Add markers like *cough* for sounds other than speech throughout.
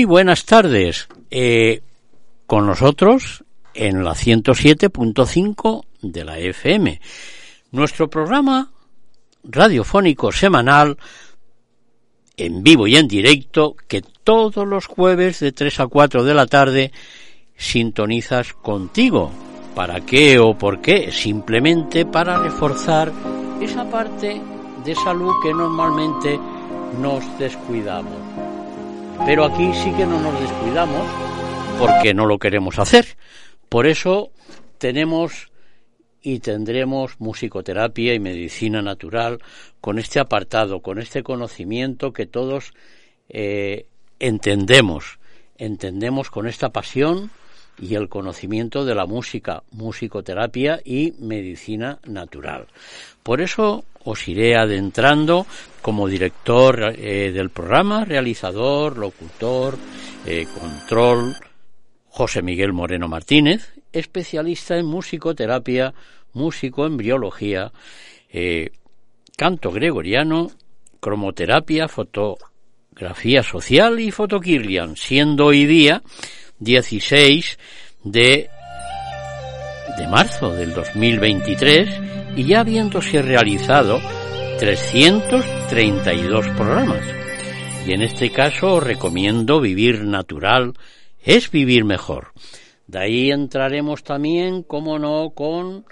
Muy buenas tardes. Eh, con nosotros en la 107.5 de la FM. Nuestro programa radiofónico semanal en vivo y en directo que todos los jueves de 3 a 4 de la tarde sintonizas contigo. ¿Para qué o por qué? Simplemente para reforzar esa parte de salud que normalmente nos descuidamos. Pero aquí sí que no nos descuidamos porque no lo queremos hacer. Por eso tenemos y tendremos musicoterapia y medicina natural con este apartado, con este conocimiento que todos eh, entendemos, entendemos con esta pasión y el conocimiento de la música, musicoterapia y medicina natural. Por eso os iré adentrando como director eh, del programa, realizador, locutor, eh, control, José Miguel Moreno Martínez, especialista en musicoterapia, músico en biología, eh, canto gregoriano, cromoterapia, fotografía social y fotokirlian, siendo hoy día 16 de, de marzo del 2023 y ya habiéndose realizado 332 programas. Y en este caso os recomiendo Vivir Natural es vivir mejor. De ahí entraremos también, como no, con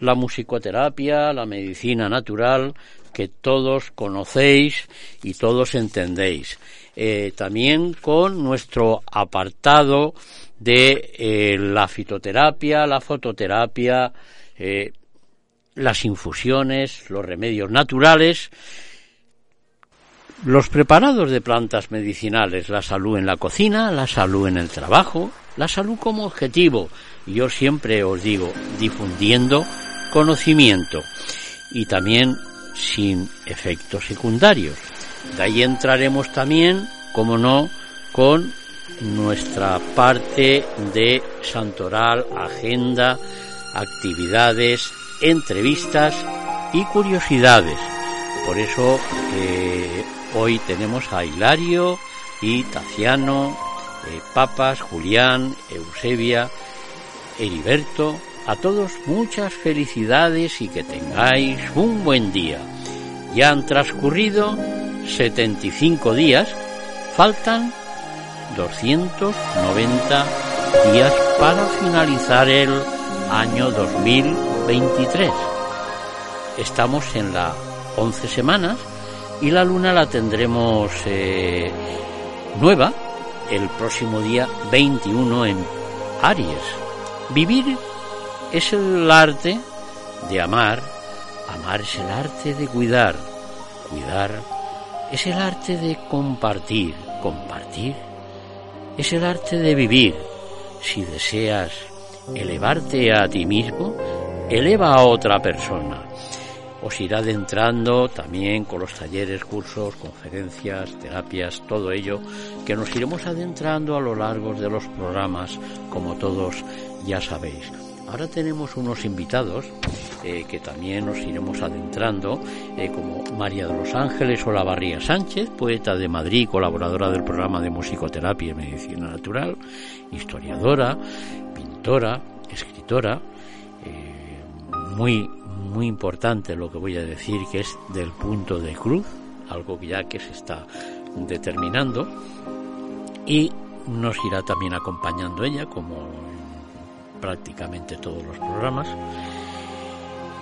la musicoterapia, la medicina natural, que todos conocéis y todos entendéis. Eh, también con nuestro apartado de eh, la fitoterapia, la fototerapia, eh, las infusiones, los remedios naturales, los preparados de plantas medicinales, la salud en la cocina, la salud en el trabajo, la salud como objetivo. Yo siempre os digo, difundiendo conocimiento y también sin efectos secundarios. De ahí entraremos también, como no, con nuestra parte de santoral, agenda, actividades, entrevistas y curiosidades. Por eso eh, hoy tenemos a Hilario y Taciano, eh, Papas, Julián, Eusebia, Heriberto. A todos muchas felicidades y que tengáis un buen día. Ya han transcurrido 75 días, faltan 290 días para finalizar el año 2023. Estamos en la 11 semanas y la luna la tendremos eh, nueva el próximo día 21 en Aries. Vivir es el arte de amar, amar es el arte de cuidar, cuidar es el arte de compartir, compartir es el arte de vivir. Si deseas elevarte a ti mismo, eleva a otra persona. Os irá adentrando también con los talleres, cursos, conferencias, terapias, todo ello, que nos iremos adentrando a lo largo de los programas, como todos ya sabéis. Ahora tenemos unos invitados eh, que también nos iremos adentrando, eh, como María de los Ángeles Olavarría Sánchez, poeta de Madrid, colaboradora del programa de musicoterapia y medicina natural, historiadora, pintora, escritora, eh, muy, muy importante lo que voy a decir, que es del punto de cruz, algo que ya que se está determinando, y nos irá también acompañando ella como prácticamente todos los programas.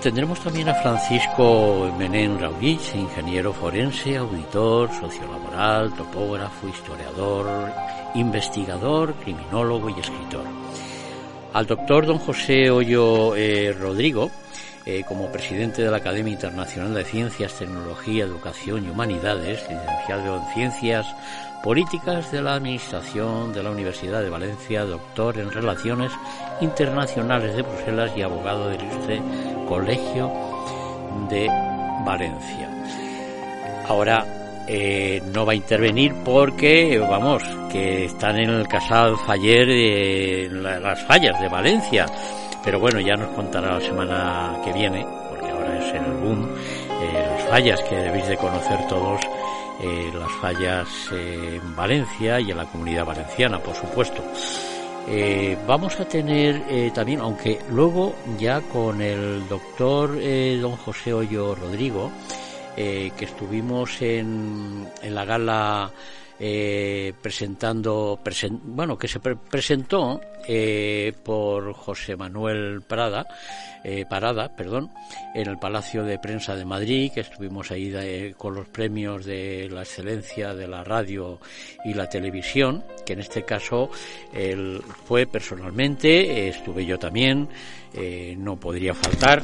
Tendremos también a Francisco Menén Raudich, ingeniero forense, auditor, sociolaboral, topógrafo, historiador, investigador, criminólogo y escritor. Al doctor don José Hoyo eh, Rodrigo, eh, como presidente de la Academia Internacional de Ciencias, Tecnología, Educación y Humanidades, licenciado en Ciencias Políticas de la Administración de la Universidad de Valencia, doctor en Relaciones Internacionales de Bruselas y abogado del Ilustre Colegio de Valencia. Ahora eh, no va a intervenir porque, vamos, que están en el Casal Faller de las fallas de Valencia. Pero bueno, ya nos contará la semana que viene, porque ahora es el boom, eh, las fallas que debéis de conocer todos eh, las fallas en Valencia y en la comunidad valenciana, por supuesto. Eh, vamos a tener eh, también, aunque luego ya con el doctor don José Hoyo Rodrigo, que estuvimos en, en la gala presentando, bueno, que se presentó por José Manuel Prada, eh, parada, perdón, en el Palacio de Prensa de Madrid, que estuvimos ahí con los premios de la excelencia de la radio y la televisión, que en este caso él fue personalmente, estuve yo también, eh, no podría faltar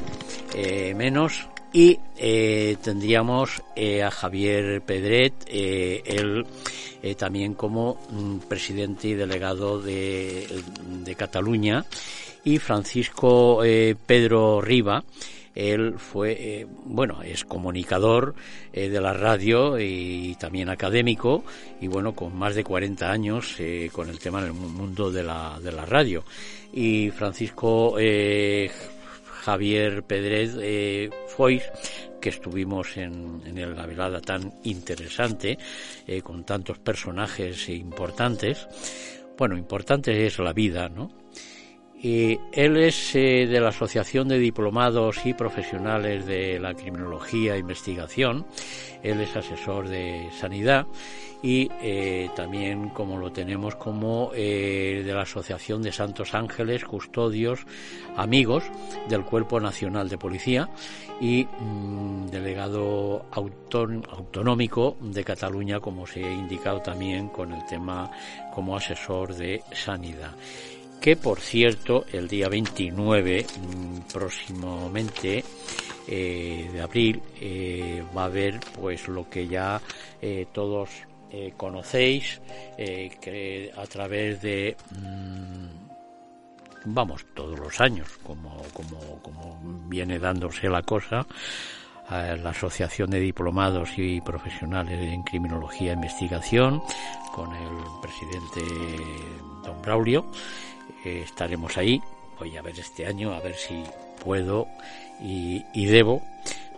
eh, menos, y tendríamos a Javier Pedret, él también como mm, presidente y delegado de, de Cataluña y Francisco eh, Pedro Riva. Él fue, eh, bueno, es comunicador eh, de la radio y también académico y bueno, con más de 40 años con el tema del mundo de la, de la radio. Y Francisco Javier Pedrez Foix, que estuvimos en, en la velada tan interesante, con tantos personajes importantes. Bueno, importante es la vida, ¿no? Y él es eh, de la Asociación de Diplomados y Profesionales de la Criminología e Investigación. Él es asesor de sanidad y eh, también como lo tenemos como eh, de la Asociación de Santos Ángeles, Custodios, Amigos del Cuerpo Nacional de Policía y mm, delegado autonómico de Cataluña, como se ha indicado también con el tema como asesor de sanidad que por cierto el día 29 mm, próximamente eh, de abril eh, va a haber pues lo que ya eh, todos conocéis que a través de mm, vamos todos los años como, como, como viene dándose la cosa la Asociación de Diplomados y Profesionales en Criminología e Investigación con el presidente don Braulio estaremos ahí. Voy a ver este año, a ver si puedo y, debo,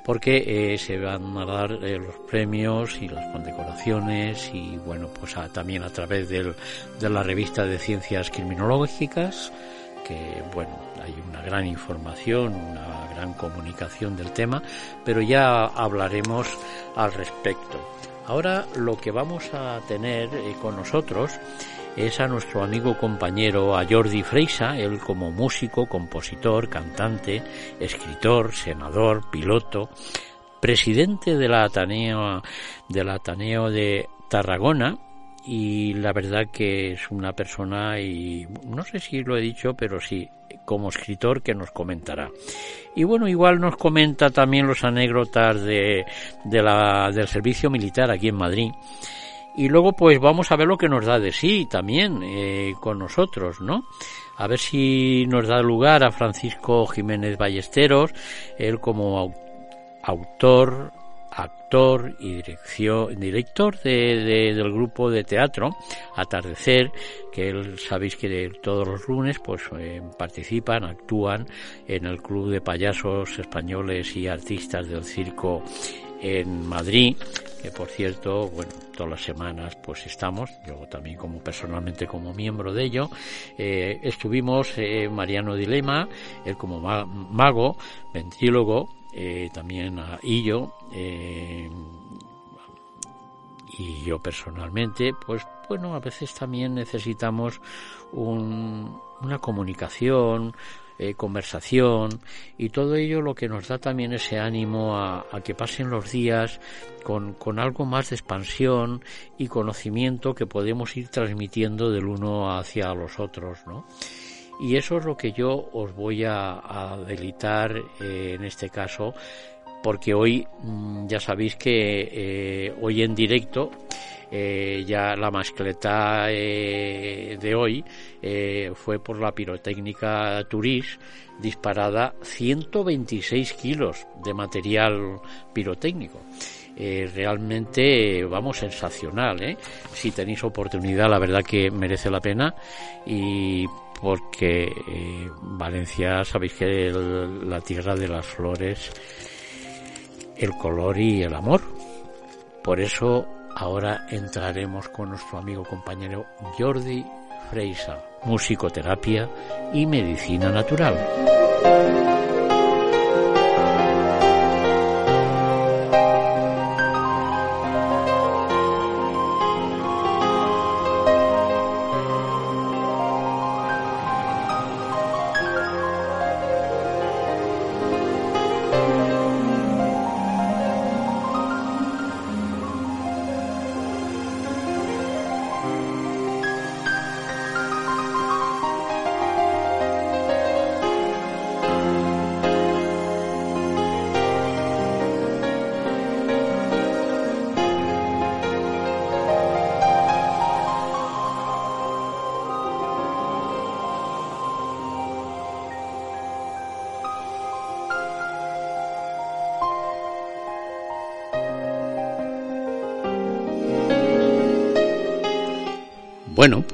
porque eh, se van a dar eh, los premios y las condecoraciones y bueno, pues también a través del, de la revista de ciencias criminológicas, que bueno, hay una gran información, una gran comunicación del tema, pero ya hablaremos al respecto. Ahora lo que vamos a tener eh, con nosotros es a nuestro amigo compañero, a Jordi Freisa, él como músico, compositor, cantante, escritor, senador, piloto, presidente de la Ateneo, del Ateneo de Tarragona, y la verdad que es una persona y no sé si lo he dicho pero sí como escritor que nos comentará. Y bueno igual nos comenta también los anécdotas de, de la, del servicio militar aquí en Madrid y luego pues vamos a ver lo que nos da de sí también eh, con nosotros, ¿no? a ver si nos da lugar a Francisco Jiménez Ballesteros, él como autor, actor y dirección, director de, del grupo de teatro Atardecer, que él sabéis que todos los lunes pues eh, participan, actúan en el Club de Payasos Españoles y Artistas del Circo en Madrid, que por cierto, bueno, todas las semanas pues estamos, yo también como personalmente como miembro de ello, eh, estuvimos eh, Mariano Dilema, él como mago, ventrílogo, eh, también a Illo, eh, y yo personalmente, pues bueno, a veces también necesitamos una comunicación, eh, conversación y todo ello lo que nos da también ese ánimo a, que pasen los días con, con, algo más de expansión y conocimiento que podemos ir transmitiendo del uno hacia los otros, ¿no? Y eso es lo que yo os voy a, delitar eh, en este caso, porque hoy mm, ya sabéis que eh, hoy en directo eh, ya la mascleta de hoy fue por la pirotécnica Turis disparada 126 kilos de material pirotécnico. realmente, vamos, sensacional. ¿eh? Si tenéis oportunidad, la verdad que merece la pena. Y porque eh, Valencia, sabéis que la tierra de las flores, el color y el amor. Por eso ahora entraremos con nuestro amigo compañero Jordi Freisa, musicoterapia y medicina natural.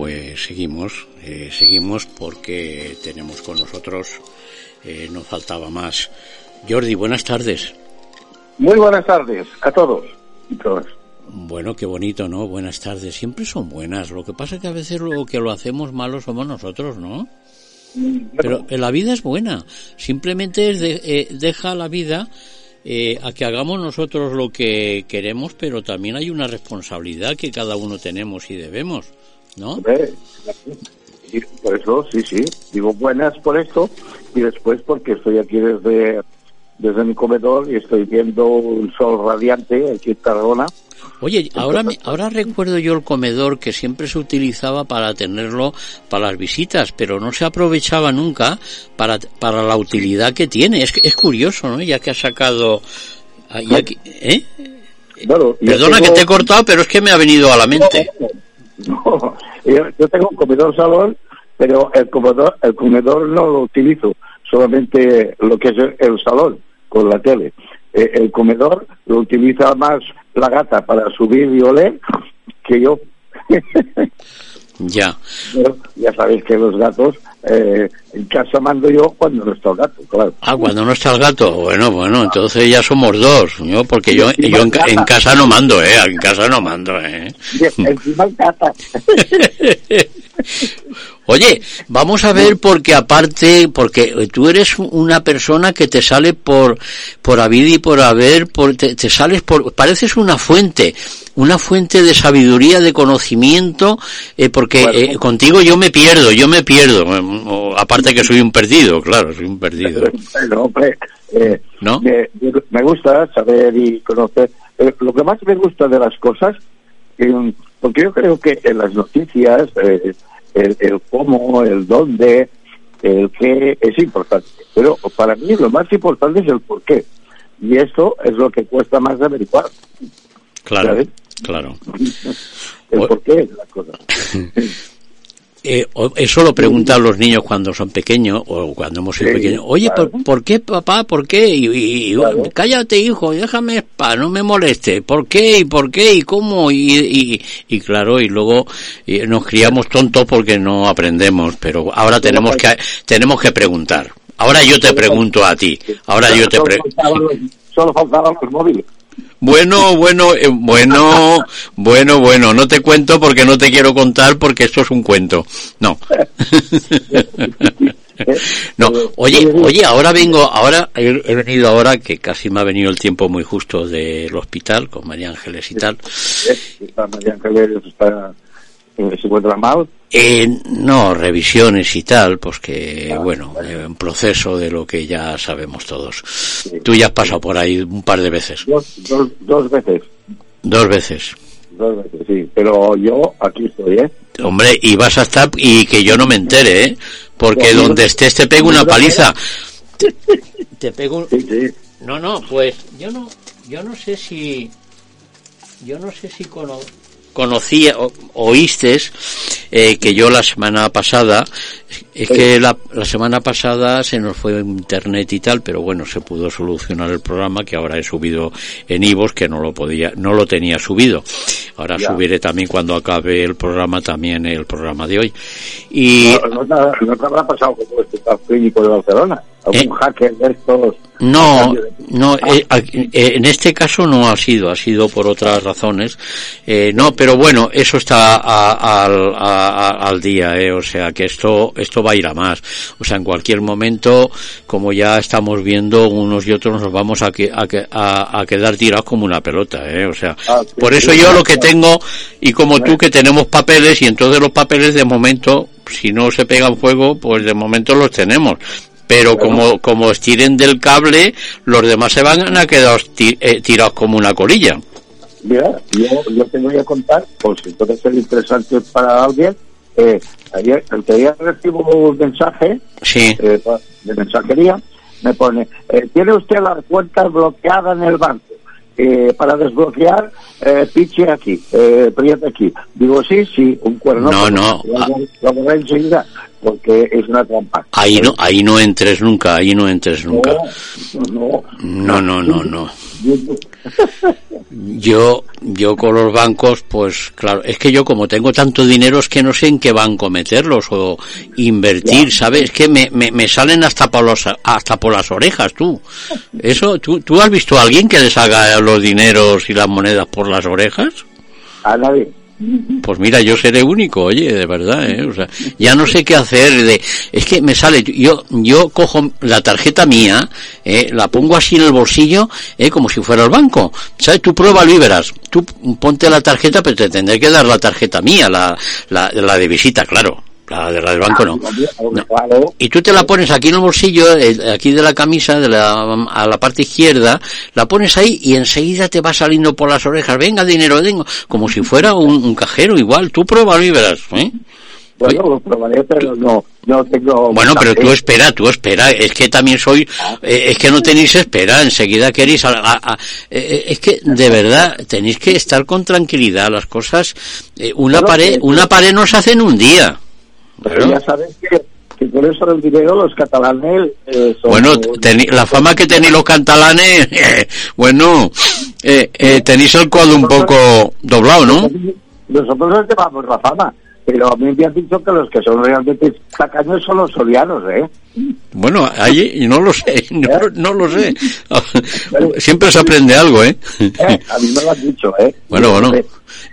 Pues seguimos, eh, seguimos porque tenemos con nosotros, eh, no faltaba más. Jordi, buenas tardes. Muy buenas tardes a todos y todas. Bueno, qué bonito, ¿no? Buenas tardes. Siempre son buenas. Lo que pasa es que a veces lo que lo hacemos malo somos nosotros, ¿no? Pero la vida es buena. Simplemente es de, eh, deja la vida a que hagamos nosotros lo que queremos, pero también hay una responsabilidad que cada uno tenemos y debemos. ¿No? por eso, sí, sí. Digo buenas por esto y después porque estoy aquí desde, desde mi comedor y estoy viendo un sol radiante aquí en Tarragona. Oye, ahora, ahora recuerdo yo el comedor que siempre se utilizaba para tenerlo para las visitas, pero no se aprovechaba nunca para, para la utilidad que tiene. Es, es curioso, ¿no? Ya que ha sacado... Ah, ¿eh? Perdona que te he cortado, pero es que me ha venido a la mente. No, *laughs* yo, tengo un comedor salón, pero el comedor, el comedor no lo utilizo, solamente lo que es el, salón con la tele. Eh, el comedor lo utiliza más la gata para subir y oler que yo. *laughs* Ya. ya sabéis que los gatos, eh, en casa mando yo cuando no está el gato, claro. Ah, cuando no está el gato. Bueno, bueno, entonces ya somos dos, yo porque yo, yo en, casa no mando, eh, en casa no mando, eh. Encima casa. *laughs* Oye, vamos a ver porque aparte, porque tú eres una persona que te sale por, por haber y por haber, por, te, sales por, pareces una fuente, una fuente de sabiduría, de conocimiento, eh, porque eh, contigo yo me pierdo, yo me pierdo, eh, aparte que soy un perdido, claro, soy un perdido. *laughs* Pero, hombre, ¿No? Me, me, gusta saber y conocer. lo que más me gusta de las cosas, porque yo creo que en las noticias, el, cómo, el dónde, el qué es importante. Pero para mí lo más importante es el por qué. Y eso es lo que cuesta más averiguar. Claro, claro. el por qué *laughs* es la cosa. eh, eso lo preguntan los niños cuando son pequeños o cuando hemos sido pequeños. Oye, ¿por, qué, papá? ¿Por qué? Y, cállate, hijo, déjame para no me moleste. ¿Por qué? ¿Y por qué? ¿Y cómo? Y, y, claro, y luego nos criamos tontos porque no aprendemos, pero ahora tenemos que, tenemos que preguntar. Ahora yo te pregunto a ti. Ahora yo te pregunto. Solo faltaban los móviles. Bueno, bueno, eh, bueno, bueno, bueno, no te cuento porque no te quiero contar porque esto es un cuento. No. *laughs* no, oye, oye, ahora vengo, ahora he, venido ahora que casi me ha venido el tiempo muy justo del hospital con María Ángeles y tal. Se encuentra mal. Eh, no, revisiones y tal, pues que, ah, bueno, un proceso de lo que ya sabemos todos. Tú ya has pasado por ahí un par de veces. Dos, dos, veces. Dos veces. Dos veces, sí. Pero yo aquí estoy, ¿eh? Hombre, y vas a estar, y que yo no me entere, ¿eh? Porque donde estés te pego una paliza. Te, pego No, no, pues yo no, yo no sé si, yo no sé si conozco conocía, oíste eh, que yo la semana pasada, es que la, la, semana pasada se nos fue internet y tal, pero bueno, se pudo solucionar el programa que ahora he subido en Ivos, que no lo podía, no lo tenía subido. Ahora subiré también cuando acabe el programa, también el programa de hoy. Y... No, no, habrá pasado como este clínico de Barcelona. ¿Algún eh, hacker de estos no, no, eh, eh, en este caso no ha sido, ha sido por otras razones. Eh, no, pero bueno, eso está al día, eh, o sea que esto, esto va a ir a más. O sea, en cualquier momento, como ya estamos viendo, unos y otros nos vamos a, que, a, a, quedar tirados como una pelota, eh, o sea, ah, por eso yo lo que tengo, y como tú que tenemos papeles, y entonces los papeles de momento, si no se pegan fuego, pues de momento los tenemos. Pero como como estiren del cable los demás se van a quedar eh, tirados como una colilla. Mira yo, yo te voy a contar por si puede ser interesante para alguien eh, ayer el que día recibo un mensaje sí. eh, de mensajería me pone eh, tiene usted las cuentas bloqueadas en el banco eh, para desbloquear, eh, piche aquí, eh, priete aquí. Digo, sí, sí, un cuerno. No, no. Lo, lo enseguida porque es una trampa. Ahí no, ahí no entres nunca, ahí no entres nunca. No, no, no, no. no. Yo, yo con los bancos, pues claro, es que yo como tengo tanto dinero es que no sé en qué banco meterlos o invertir, ¿sabes? Es que me, me, me, salen hasta por los, hasta por las orejas, tú. Eso, ¿tú, ¿tú has visto a alguien que les haga los dineros y las monedas por las orejas? A nadie. Pues mira, yo seré único, oye, de verdad, ¿eh? O sea, ya no sé qué hacer. De, es que me sale, yo, yo cojo la tarjeta mía, eh, la pongo así en el bolsillo, eh, como si fuera el banco. ¿Sabes? Tú pruébalo y verás. Tú ponte la tarjeta, pero te tendré que dar la tarjeta mía, la, la, la de visita, claro. La de la del banco no. Y tú te la pones aquí en el bolsillo, eh, aquí de la camisa, de la, a la parte izquierda, la pones ahí y enseguida te va saliendo por las orejas, venga dinero, vengo, como si fuera un, cajero igual, tú pruébalo y verás, ¿eh? Bueno, lo probaré, pero no, no tengo... Bueno, pero tú espera, tú espera, es que también soy, eh, es que no tenéis espera, enseguida queréis, es que de verdad tenéis que estar con tranquilidad, las cosas, una pared, una pared no se hace en un día. Pero ya sabes que, que con eso del dinero los catalanes eh, son Bueno, la fama que tenéis los catalanes, *laughs* bueno, eh, eh, tenéis el cuadro un poco doblado, ¿no? Nosotros nos llevamos la fama. Pero a mí me han dicho que los que son realmente tacaños son los solianos, ¿eh? Bueno, ahí no lo sé, *laughs* no, lo sé. *laughs* Siempre se aprende algo, ¿eh? ¿eh? A mí me lo han dicho, ¿eh? Bueno, bueno.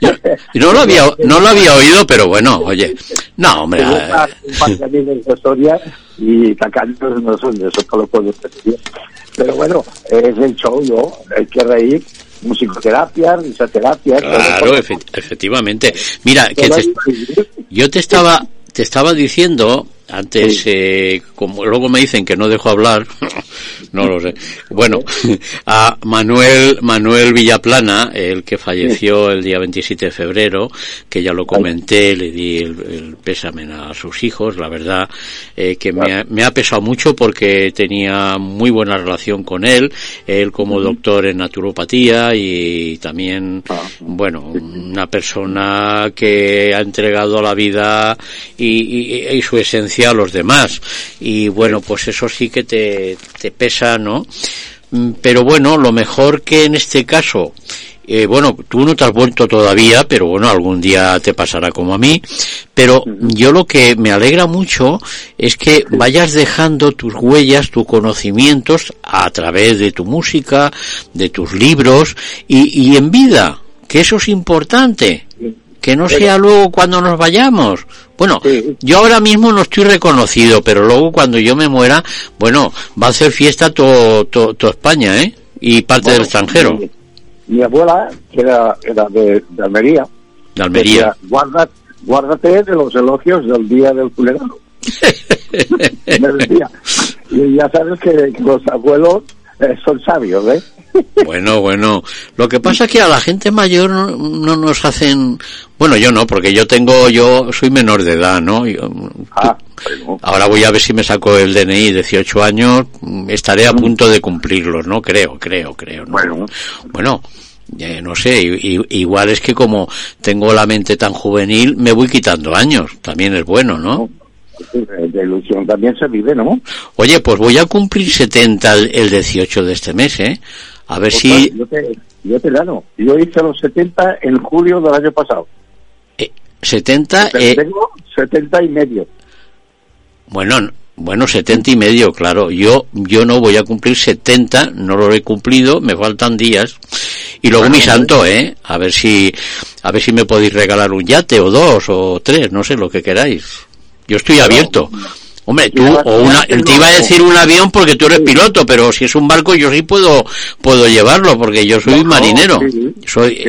Yo, no lo había no lo había oído, pero bueno, oye. No, hombre. Eh. y tacaños no son de eso, lo puedo decir. Pero bueno, es el show, ¿no? Hay que reír musicoterapia, risoterapia. Claro, efectivamente. Mira, que yo te estaba te estaba diciendo Antes, eh, como luego me dicen que no dejo hablar, *laughs* no lo sé. Bueno, *laughs* a Manuel, Manuel Villaplana, el que falleció el día 27 de febrero, que ya lo comenté, le di el, pésame a sus hijos, la verdad, eh, que me ha, me ha, pesado mucho porque tenía muy buena relación con él, él como doctor en naturopatía y también, ah. bueno, una persona que ha entregado la vida y, y su esencia a los demás. Y bueno, pues eso sí que te, te pesa, ¿no? Mm, pero bueno, lo mejor que en este caso, eh, bueno, tú no te has vuelto todavía, pero bueno, algún día te pasará como a mí. Pero yo lo que me alegra mucho es que vayas dejando tus huellas, tus conocimientos a través de tu música, de tus libros y, y en vida, que eso es importante que no sea luego cuando nos vayamos. Bueno, yo ahora mismo no estoy reconocido, pero luego cuando yo me muera, bueno, va a hacer fiesta todo España, ¿eh? Y parte del extranjero. Mi, abuela, que era, era de, Almería, de Almería. guárdate de los elogios del día del funeral. *laughs* me decía. Y ya sabes que los abuelos eh, son sabios, ¿eh? Bueno, bueno. Lo que pasa es que a la gente mayor no, nos hacen. Bueno, yo no, porque yo tengo, yo soy menor de edad, ¿no? Ah, ahora voy a ver si me saco el DNI, 18 años, estaré a mm. punto de cumplirlos, ¿no? Creo, creo, creo. Bueno, bueno. no sé, igual es que como tengo la mente tan juvenil, me voy quitando años, también es bueno, ¿no? de ilusión también se vive, ¿no? Oye, pues voy a cumplir 70 el 18 de este mes, ¿eh? A ver si... Yo te, yo te gano. Yo hice los 70 en julio del año pasado. Eh, 70... Eh... Tengo 70 y medio. Bueno, bueno, 70 y medio, claro. Yo, yo no voy a cumplir 70, no lo he cumplido, me faltan días. Y luego mi santo, ¿eh? A ver si, a ver si me podéis regalar un yate o dos o tres, no sé lo que queráis. Yo estoy abierto. Hombre, tú, o una, te iba a decir un avión porque tú eres piloto, pero si es un barco yo sí puedo, puedo llevarlo porque yo soy marinero. soy,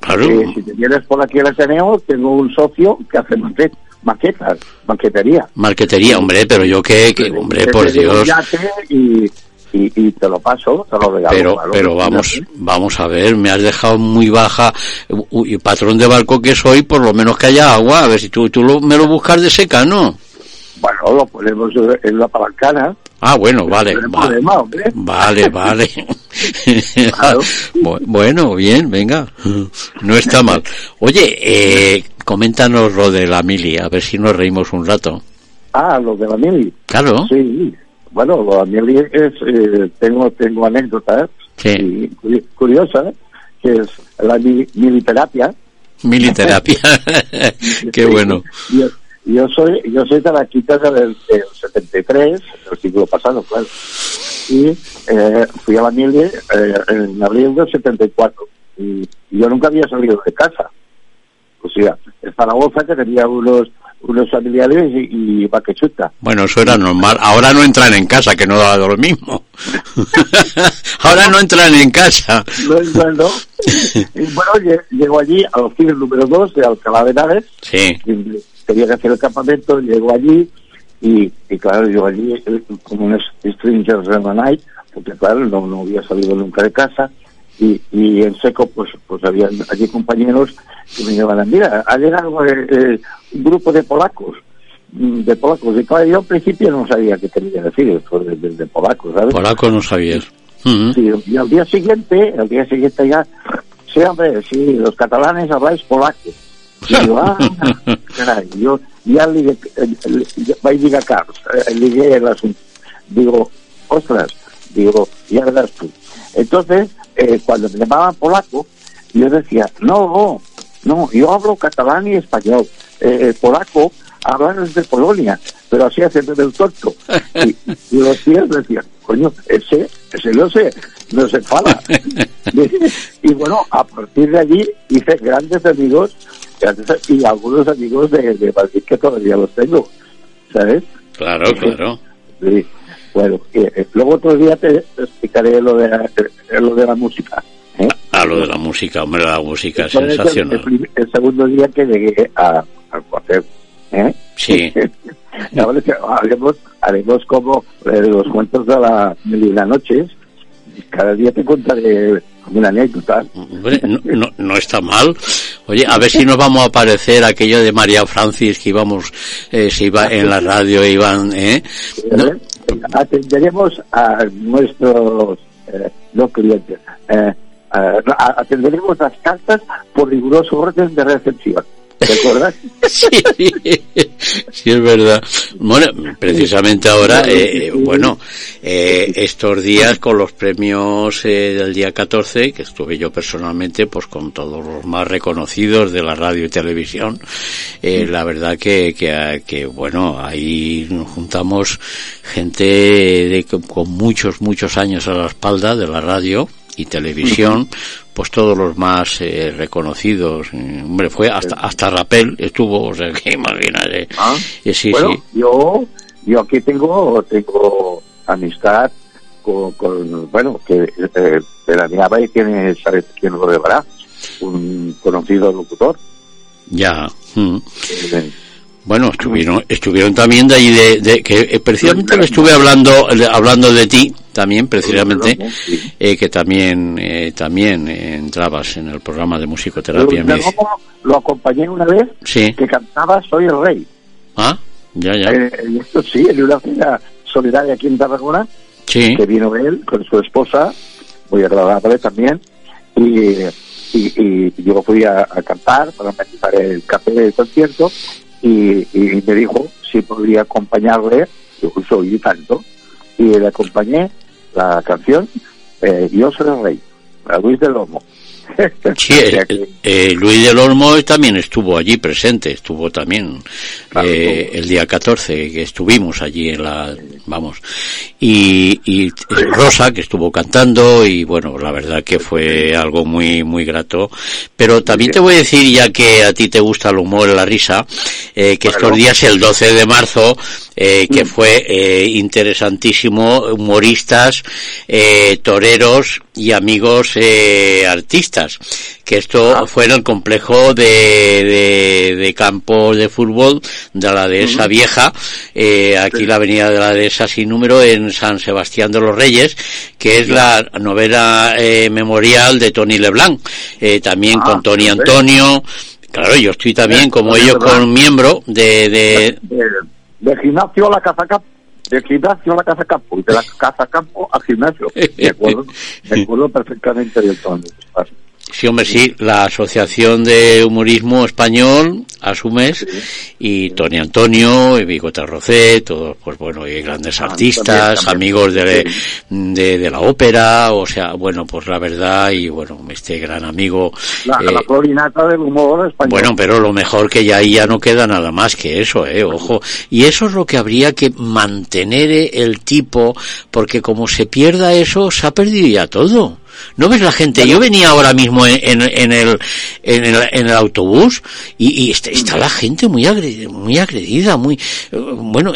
claro. si te vienes por aquí al Ateneo, tengo un socio que hace maquetas, maquetería. Marquetería, hombre, pero yo que, hombre, por Dios. Y, y, te lo paso, te lo regalo. Pero, pero vamos, vamos a ver, me has dejado muy baja, y patrón de barco que soy, por lo menos que haya agua, a ver si tú, tú me lo buscas de seca, ¿no? Bueno, lo ponemos en la palancana. Ah, bueno, vale. vale, vale. *laughs* *laughs* bueno, bien, venga. No está mal. Oye, eh, coméntanos lo de la mili, a ver si nos reímos un rato. Ah, lo de la mili. Claro. Sí. Bueno, lo de la mili es, eh, tengo, tengo anécdotas sí. curiosas, que es la militerapia. Militerapia. *laughs* Qué bueno. Yo soy, yo soy de la quita del, 73, del siglo pasado, claro. Y eh, fui a la Mili eh, en abril del 74. Y, y yo nunca había salido de casa. O sea, en Zaragoza que tenía unos unos familiares y, y chuta. Bueno, eso era normal. Ahora no entran en casa, que no da lo mismo. *laughs* Ahora no entran en casa. No entran, ¿no? *laughs* y bueno, llego allí a los cines número 2 de Alcalá de Henares. Sí quería que hacer el campamento, llego allí y, y claro, yo allí eh, como un stranger night, porque claro, no, no había salido nunca de casa y, y en seco pues pues había allí compañeros que me llevaban, mira, ha llegado eh, un grupo de polacos mm, de polacos. Y claro, yo al principio no sabía qué quería decir esto de, de, polacos, ¿sabes? Polaco no sabías. Sí, y al día siguiente, al día siguiente ya, sí, hombre, sí, los catalanes habláis polaco. *laughs* Y yo, ah, caray, yo ya ligué, va y diga Carlos, eh, ligué el asunto. Digo, ostras, digo, ya verás tú. Entonces, eh, cuando me llamaban polaco, yo decía, no, no, yo hablo catalán y español. Eh, polaco hablan desde Polonia, pero así haciendo del tonto. Y, y los tíos decían, coño, ese, ese no sé, no se enfada. *laughs* y bueno, a partir de allí hice grandes amigos y algunos amigos de, de Madrid que todavía los tengo, ¿sabes? Claro, claro. Sí. Bueno, eh, luego otro día te explicaré lo de la, eh, lo de la música. ¿eh? Ah, lo de la música, hombre, la música es sensacional. El, segundo día que llegué a, al ¿eh? Sí. *laughs* haremos, haremos como eh, los cuentos de la, de la noche. Cada día te contaré una anécdota. no, no, está mal. Oye, a ver si nos vamos a aparecer aquello de María Francis que íbamos, eh, se iba en la radio, iban, ¿eh? Atenderemos a nuestros, eh, no clientes, eh, atenderemos las cartas por riguroso orden de recepción. ¿Te acuerdas? *laughs* sí, sí, es verdad. Bueno, precisamente ahora, eh, bueno, eh, estos días con los premios eh, del día 14, que estuve yo personalmente, pues con todos los más reconocidos de la radio y televisión, eh, la verdad que, que, que, bueno, ahí nos juntamos gente de, con muchos, muchos años a la espalda de la radio, y televisión, pues todos los más eh, reconocidos. Eh, hombre, fue hasta hasta Rapel estuvo, o sea, que *laughs* imagínate. Ah, eh, sí, bueno, yo yo aquí tengo tengo amistad con, con bueno, que eh, de y tiene, ¿sabes quién lo llevará? Un conocido locutor. Ya. Mm. Bueno, estuvieron, estuvieron también de ahí de, que eh, precisamente le estuve hablando, hablando de ti también precisamente, eh, que también, eh, también entrabas en el programa de musicoterapia. Lo, lo acompañé una vez sí. que cantaba Soy el Rey. Ah, ya, ya. esto sí, en una cena solidaria aquí en Tarragona, sí. que vino él con su esposa, muy agradable también, y, y, yo fui a, cantar para participar el café del concierto y, y me dijo si podría acompañarle, yo soy tanto, y le acompañé la canción eh, Yo el rey, a Luis del Lomo. *laughs* Sí, eh, eh, Luis del Olmo también estuvo allí presente, estuvo también eh, el día 14 que estuvimos allí en la, vamos, y, y Rosa que estuvo cantando y bueno, la verdad que fue algo muy, muy grato. Pero también te voy a decir, ya que a ti te gusta el humor y la risa, eh, que estos días, el 12 de marzo, eh, que mm. fue eh, interesantísimo, humoristas, eh, toreros y amigos eh, artistas, que esto ah. fue en el complejo de, de, de campo de fútbol de la dehesa vieja, eh, aquí la avenida de la dehesa sin número en San Sebastián de los Reyes, que es la novela eh, memorial de Tony Leblanc, eh, también ah, con Tony Antonio, claro, yo estoy también como ellos con miembro de, de, de, gimnasio a la casa campo del gimnasio a la casa campo y de la casa campo al gimnasio. *laughs* Me acuerdo, me acuerdo perfectamente del Tony. Sí, hombre, sí, la Asociación de Humorismo Español, Asumes, y Tony Antonio, y Bigota Rocé, todos, pues bueno, y grandes ah, artistas, amigos de, de, de, la ópera, o sea, bueno, pues la verdad, y bueno, este gran amigo. La, eh, del humor español. Bueno, pero lo mejor que ya ahí ya no queda nada más que eso, eh, ojo. Y eso es lo que habría que mantener eh, el tipo, porque como se pierda eso, se ha perdido ya todo. ¿No ves la gente? Yo venía ahora mismo en, en, el, en, el, en el autobús y, y está, la gente muy agredida, muy agredida, muy, bueno,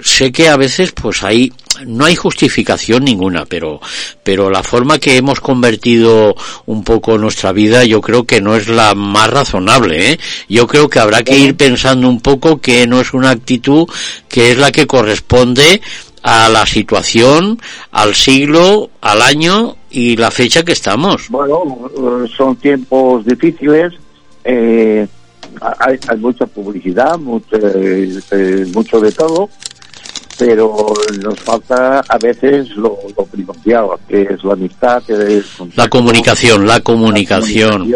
sé que a veces pues hay, no hay justificación ninguna, pero, pero la forma que hemos convertido un poco nuestra vida yo creo que no es la más razonable, ¿eh? Yo creo que habrá que ir pensando un poco que no es una actitud que es la que corresponde a la situación, al siglo, al año y la fecha que estamos. Bueno, son tiempos difíciles, eh, hay, mucha publicidad, mucho, eh, mucho de todo, pero nos falta a veces lo, primordial, que es la amistad, que es la comunicación, la comunicación,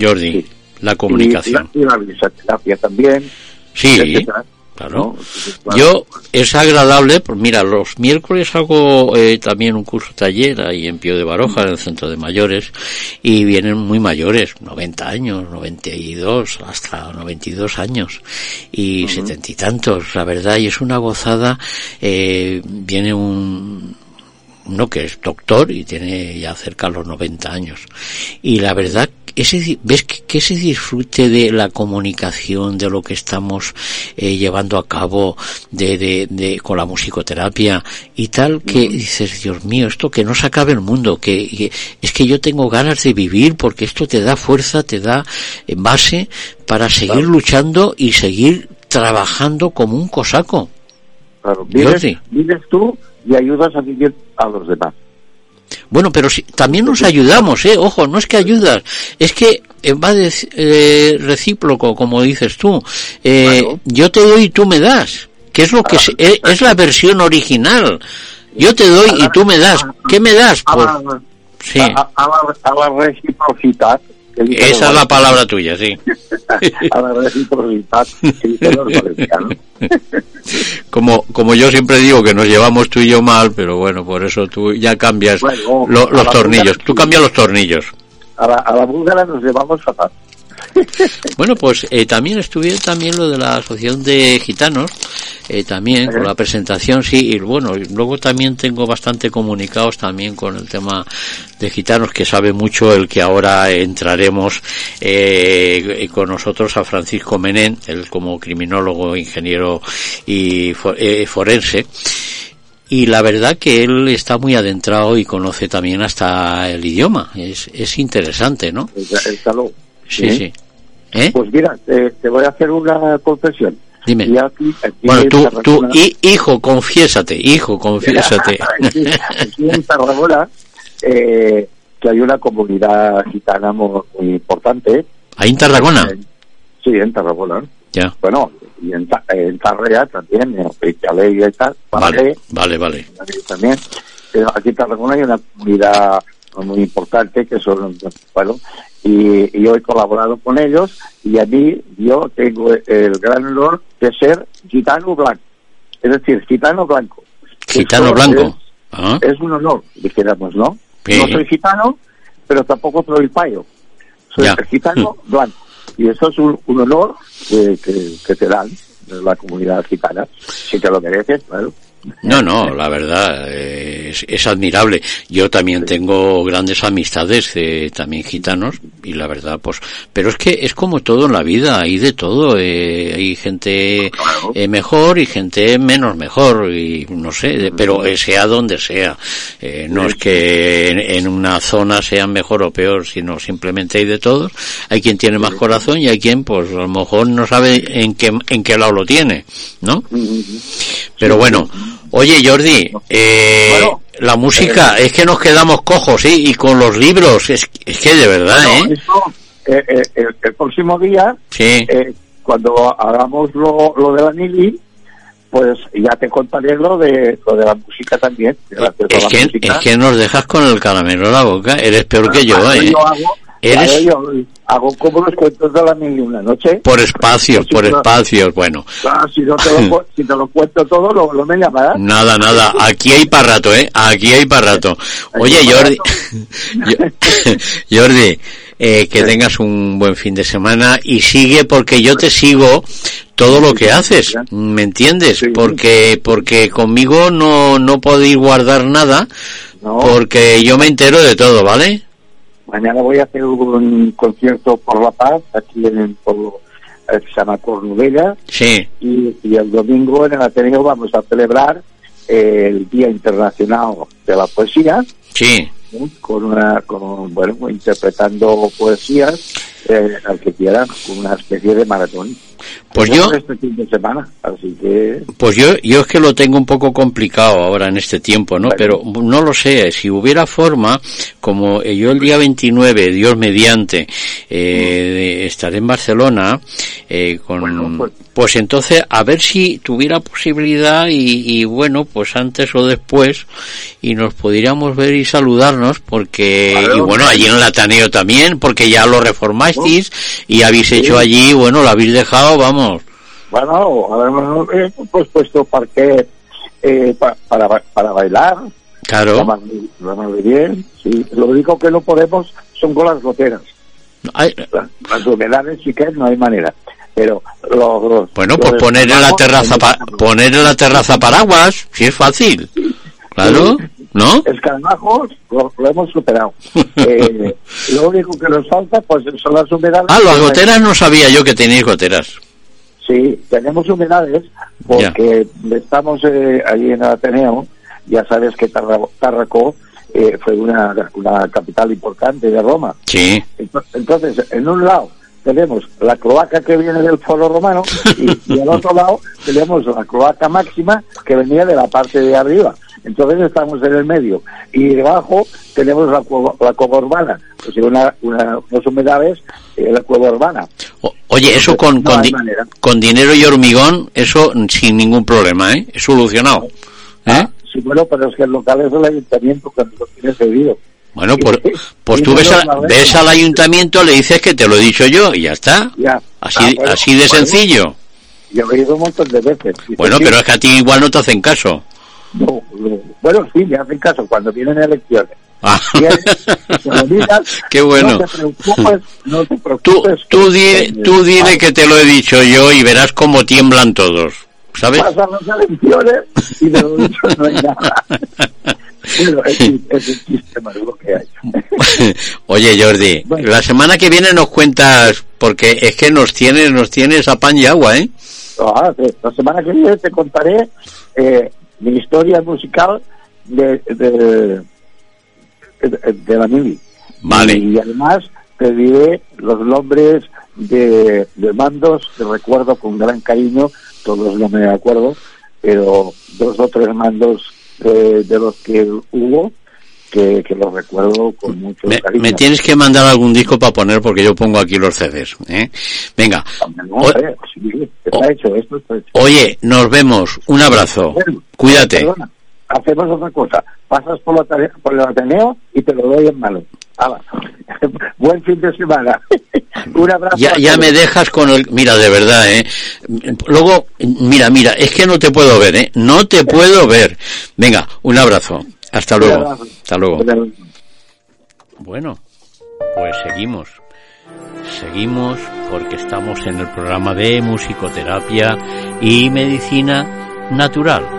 Jordi, la comunicación. Y la, terapia también. Sí. Claro. Yo es agradable, pues mira, los miércoles hago eh, también un curso taller ahí en Pío de Baroja, en el centro de mayores, y vienen muy mayores, 90 años, 92, hasta 92 años, y setenta y tantos, la verdad, y es una gozada, eh, viene un, uno que es doctor y tiene ya cerca de los 90 años. Y la verdad ese, ves que, ese disfrute de la comunicación, de lo que estamos eh, llevando a cabo de, de, de, con la musicoterapia y tal, que dices, Dios mío, esto que no se acabe el mundo, que, es que yo tengo ganas de vivir porque esto te da fuerza, te da base para seguir luchando y seguir trabajando como un cosaco. Claro, vives, vives tú y ayudas a vivir a los demás. Bueno, pero si, también nos ayudamos, ¿eh? Ojo, no es que ayudas, es que va de, eh, recíproco, como dices tú. Eh, Yo te doy y tú me das, que es lo que es, eh, es, la versión original. Yo te doy y tú me das. ¿Qué me das? Pues, sí. a, a la reciprocidad esa es la palabra tuya, sí. *laughs* a la reciprocidad *laughs* *laughs* como, como yo siempre digo que nos llevamos tú y yo mal, pero bueno, por eso tú ya cambias los tornillos. Tú cambias los tornillos. A la, a la búlgara nos llevamos fatal. Bueno, pues eh, también estuve también lo de la Asociación de Gitanos, eh, también con la presentación, sí, y bueno, luego también tengo bastante comunicados también con el tema de gitanos, que sabe mucho el que ahora entraremos eh, con nosotros a Francisco Menén, él como criminólogo, ingeniero y forense y la verdad que él está muy adentrado y conoce también hasta el idioma. Es, es interesante, ¿no? Sí, sí. ¿Eh? Pues mira, te voy a hacer una confesión. Dime. bueno, tú, tú hijo, confiésate, hijo, confiésate. *laughs* aquí, en Tarragona, eh, que hay una comunidad gitana muy, importante. ¿Ahí en Tarragona? sí, en Tarragona. Ya. Bueno, y en, en Tarrea también, en y tal. Vale, vale, vale. También. Pero aquí en Tarragona hay una comunidad muy importante que son, bueno, y, yo he colaborado con ellos y a mí yo tengo el gran honor de ser gitano blanco, es decir, gitano blanco. Gitano blanco. Ah. Es, un honor, dijéramos, ¿no? No soy gitano, pero tampoco soy payo. Soy gitano *laughs* blanco. Y eso es un, honor que, que, te dan la comunidad gitana. Si te lo mereces, claro. No, no, la verdad es, admirable. Yo también tengo grandes amistades, eh, también gitanos, y la verdad, pues, pero es que es como todo en la vida, hay de todo. Eh, hay gente eh, mejor y gente menos mejor, y no sé, pero sea donde sea. no es que en, una zona sean mejor o peor, sino simplemente hay de todos. Hay quien tiene más corazón y hay quien, pues, a lo mejor no sabe en qué, en qué lado lo tiene, ¿no? Pero bueno. Oye, Jordi, eh, la música, eh, es que nos quedamos cojos, ¿sí? Y con los libros, es, es que de verdad, ¿eh? eh, eh el, próximo día, sí. cuando hagamos lo, lo de la Nili, pues ya te contaré lo de, lo de la música también. es, que, es que nos dejas con el caramelo en la boca, eres peor que yo, ¿eh? Eres... Yo hago como los cuentos de la mil y una noche. Por espacios, por espacios, bueno. si, no te lo, *laughs* si te lo cuento todo, lo, lo me llamarás. Nada, nada, aquí hay para rato, ¿eh? Aquí hay para rato. Oye, Jordi, *laughs* *laughs* Jordi, eh, que tengas un buen fin de semana y sigue porque yo te sigo todo lo que haces, ¿me entiendes? Porque porque conmigo no no podéis guardar nada porque yo me entero de todo, ¿vale? Mañana voy a hacer un concierto por la paz aquí en el pueblo eh, que se llama Cornudella. Sí. Y, el domingo en el Ateneo vamos a celebrar el Día Internacional de la Poesía. Sí. Con una, con, bueno, interpretando poesías eh, al que quiera, con una especie de maratón. Pues yo, este fin de semana, así que... Pues yo, yo es que lo tengo un poco complicado ahora en este tiempo, ¿no? Pero no lo sé, si hubiera forma, como yo el día 29, Dios mediante, eh, estaré en Barcelona, eh, con, pues, pues, entonces a ver si tuviera posibilidad y, bueno, pues antes o después, y nos podríamos ver y saludarnos, porque, y bueno, allí en el Ataneo también, porque ya lo reformasteis y habéis hecho allí, bueno, lo habéis dejado vamos. Bueno, eh, pues puesto parque eh, para, para bailar. Claro. Lo bien, sí. Lo único que no podemos son con las goteras. Las, humedades sí que no hay manera. Pero los, bueno, pues poner en la terraza poner en la terraza paraguas, si es fácil. Claro. ¿No? Escarabajos lo, lo hemos superado. *laughs* eh, lo único que nos falta pues son las humedades. Ah, las goteras no sabía yo que tenéis goteras. Sí, tenemos humedades porque estamos eh, ahí en Ateneo, ya sabes que Tarraco eh, fue una, una capital importante de Roma. Sí. Entonces, en un lado tenemos la cloaca que viene del foro romano *laughs* y, al otro lado tenemos la cloaca máxima que venía de la parte de arriba. Entonces estamos en el medio. Y debajo tenemos la, la cueva urbana, o sea, una, unas humedades en la cueva urbana. oye, eso con, con, dinero y hormigón, eso sin ningún problema, ¿eh? Es solucionado. ¿eh? Ah, sí, bueno, pero es que el local es el ayuntamiento cuando lo tiene cedido. Bueno, pues, pues tú ves, ves, al ayuntamiento, le dices que te lo he dicho yo y ya está. Así, ah, así de sencillo. Yo he ido un montón de veces. Bueno, pero es que a ti igual no te hacen caso. No, bueno, sí, me hacen caso cuando vienen elecciones. Ah. *laughs* Qué bueno. No te preocupes, no te preocupes. Tú, tú, tú dile que te lo he dicho yo y verás cómo tiemblan todos. ¿Sabes? Pasan las elecciones y de lo dicho no hay nada. *laughs* Bueno, es, es el chiste más lo que hay. *laughs* Oye, Jordi, la semana que viene nos cuentas, porque es que nos tienes, nos tienes a pan y agua, ¿eh? Ah, la semana que viene te contaré eh, mi historia musical de, de, de, la Mili. Vale. Y, además te diré los nombres de, de mandos que recuerdo con gran cariño, todos no me acuerdo, pero dos o tres mandos de, de los que hubo que, que los recuerdo con mucho me, cariño. Me tienes que mandar algún disco para poner porque yo pongo aquí los CDs. ¿eh? Venga. No, eh, sí, está hecho, esto está hecho. Oye, nos vemos. Un abrazo. Cuídate. Perdona, hacemos otra cosa. Pasas por, la, por el Ateneo y te lo doy en mano. *laughs* Buen fin de semana. *laughs* Un abrazo. Ya, ya me dejas con el... Mira, de verdad, ¿eh? Luego, mira, mira, es que no te puedo ver, ¿eh? No te puedo ver. Venga, un abrazo. Hasta luego. Hasta luego. Bueno, pues seguimos. Seguimos porque estamos en el programa de musicoterapia y medicina natural.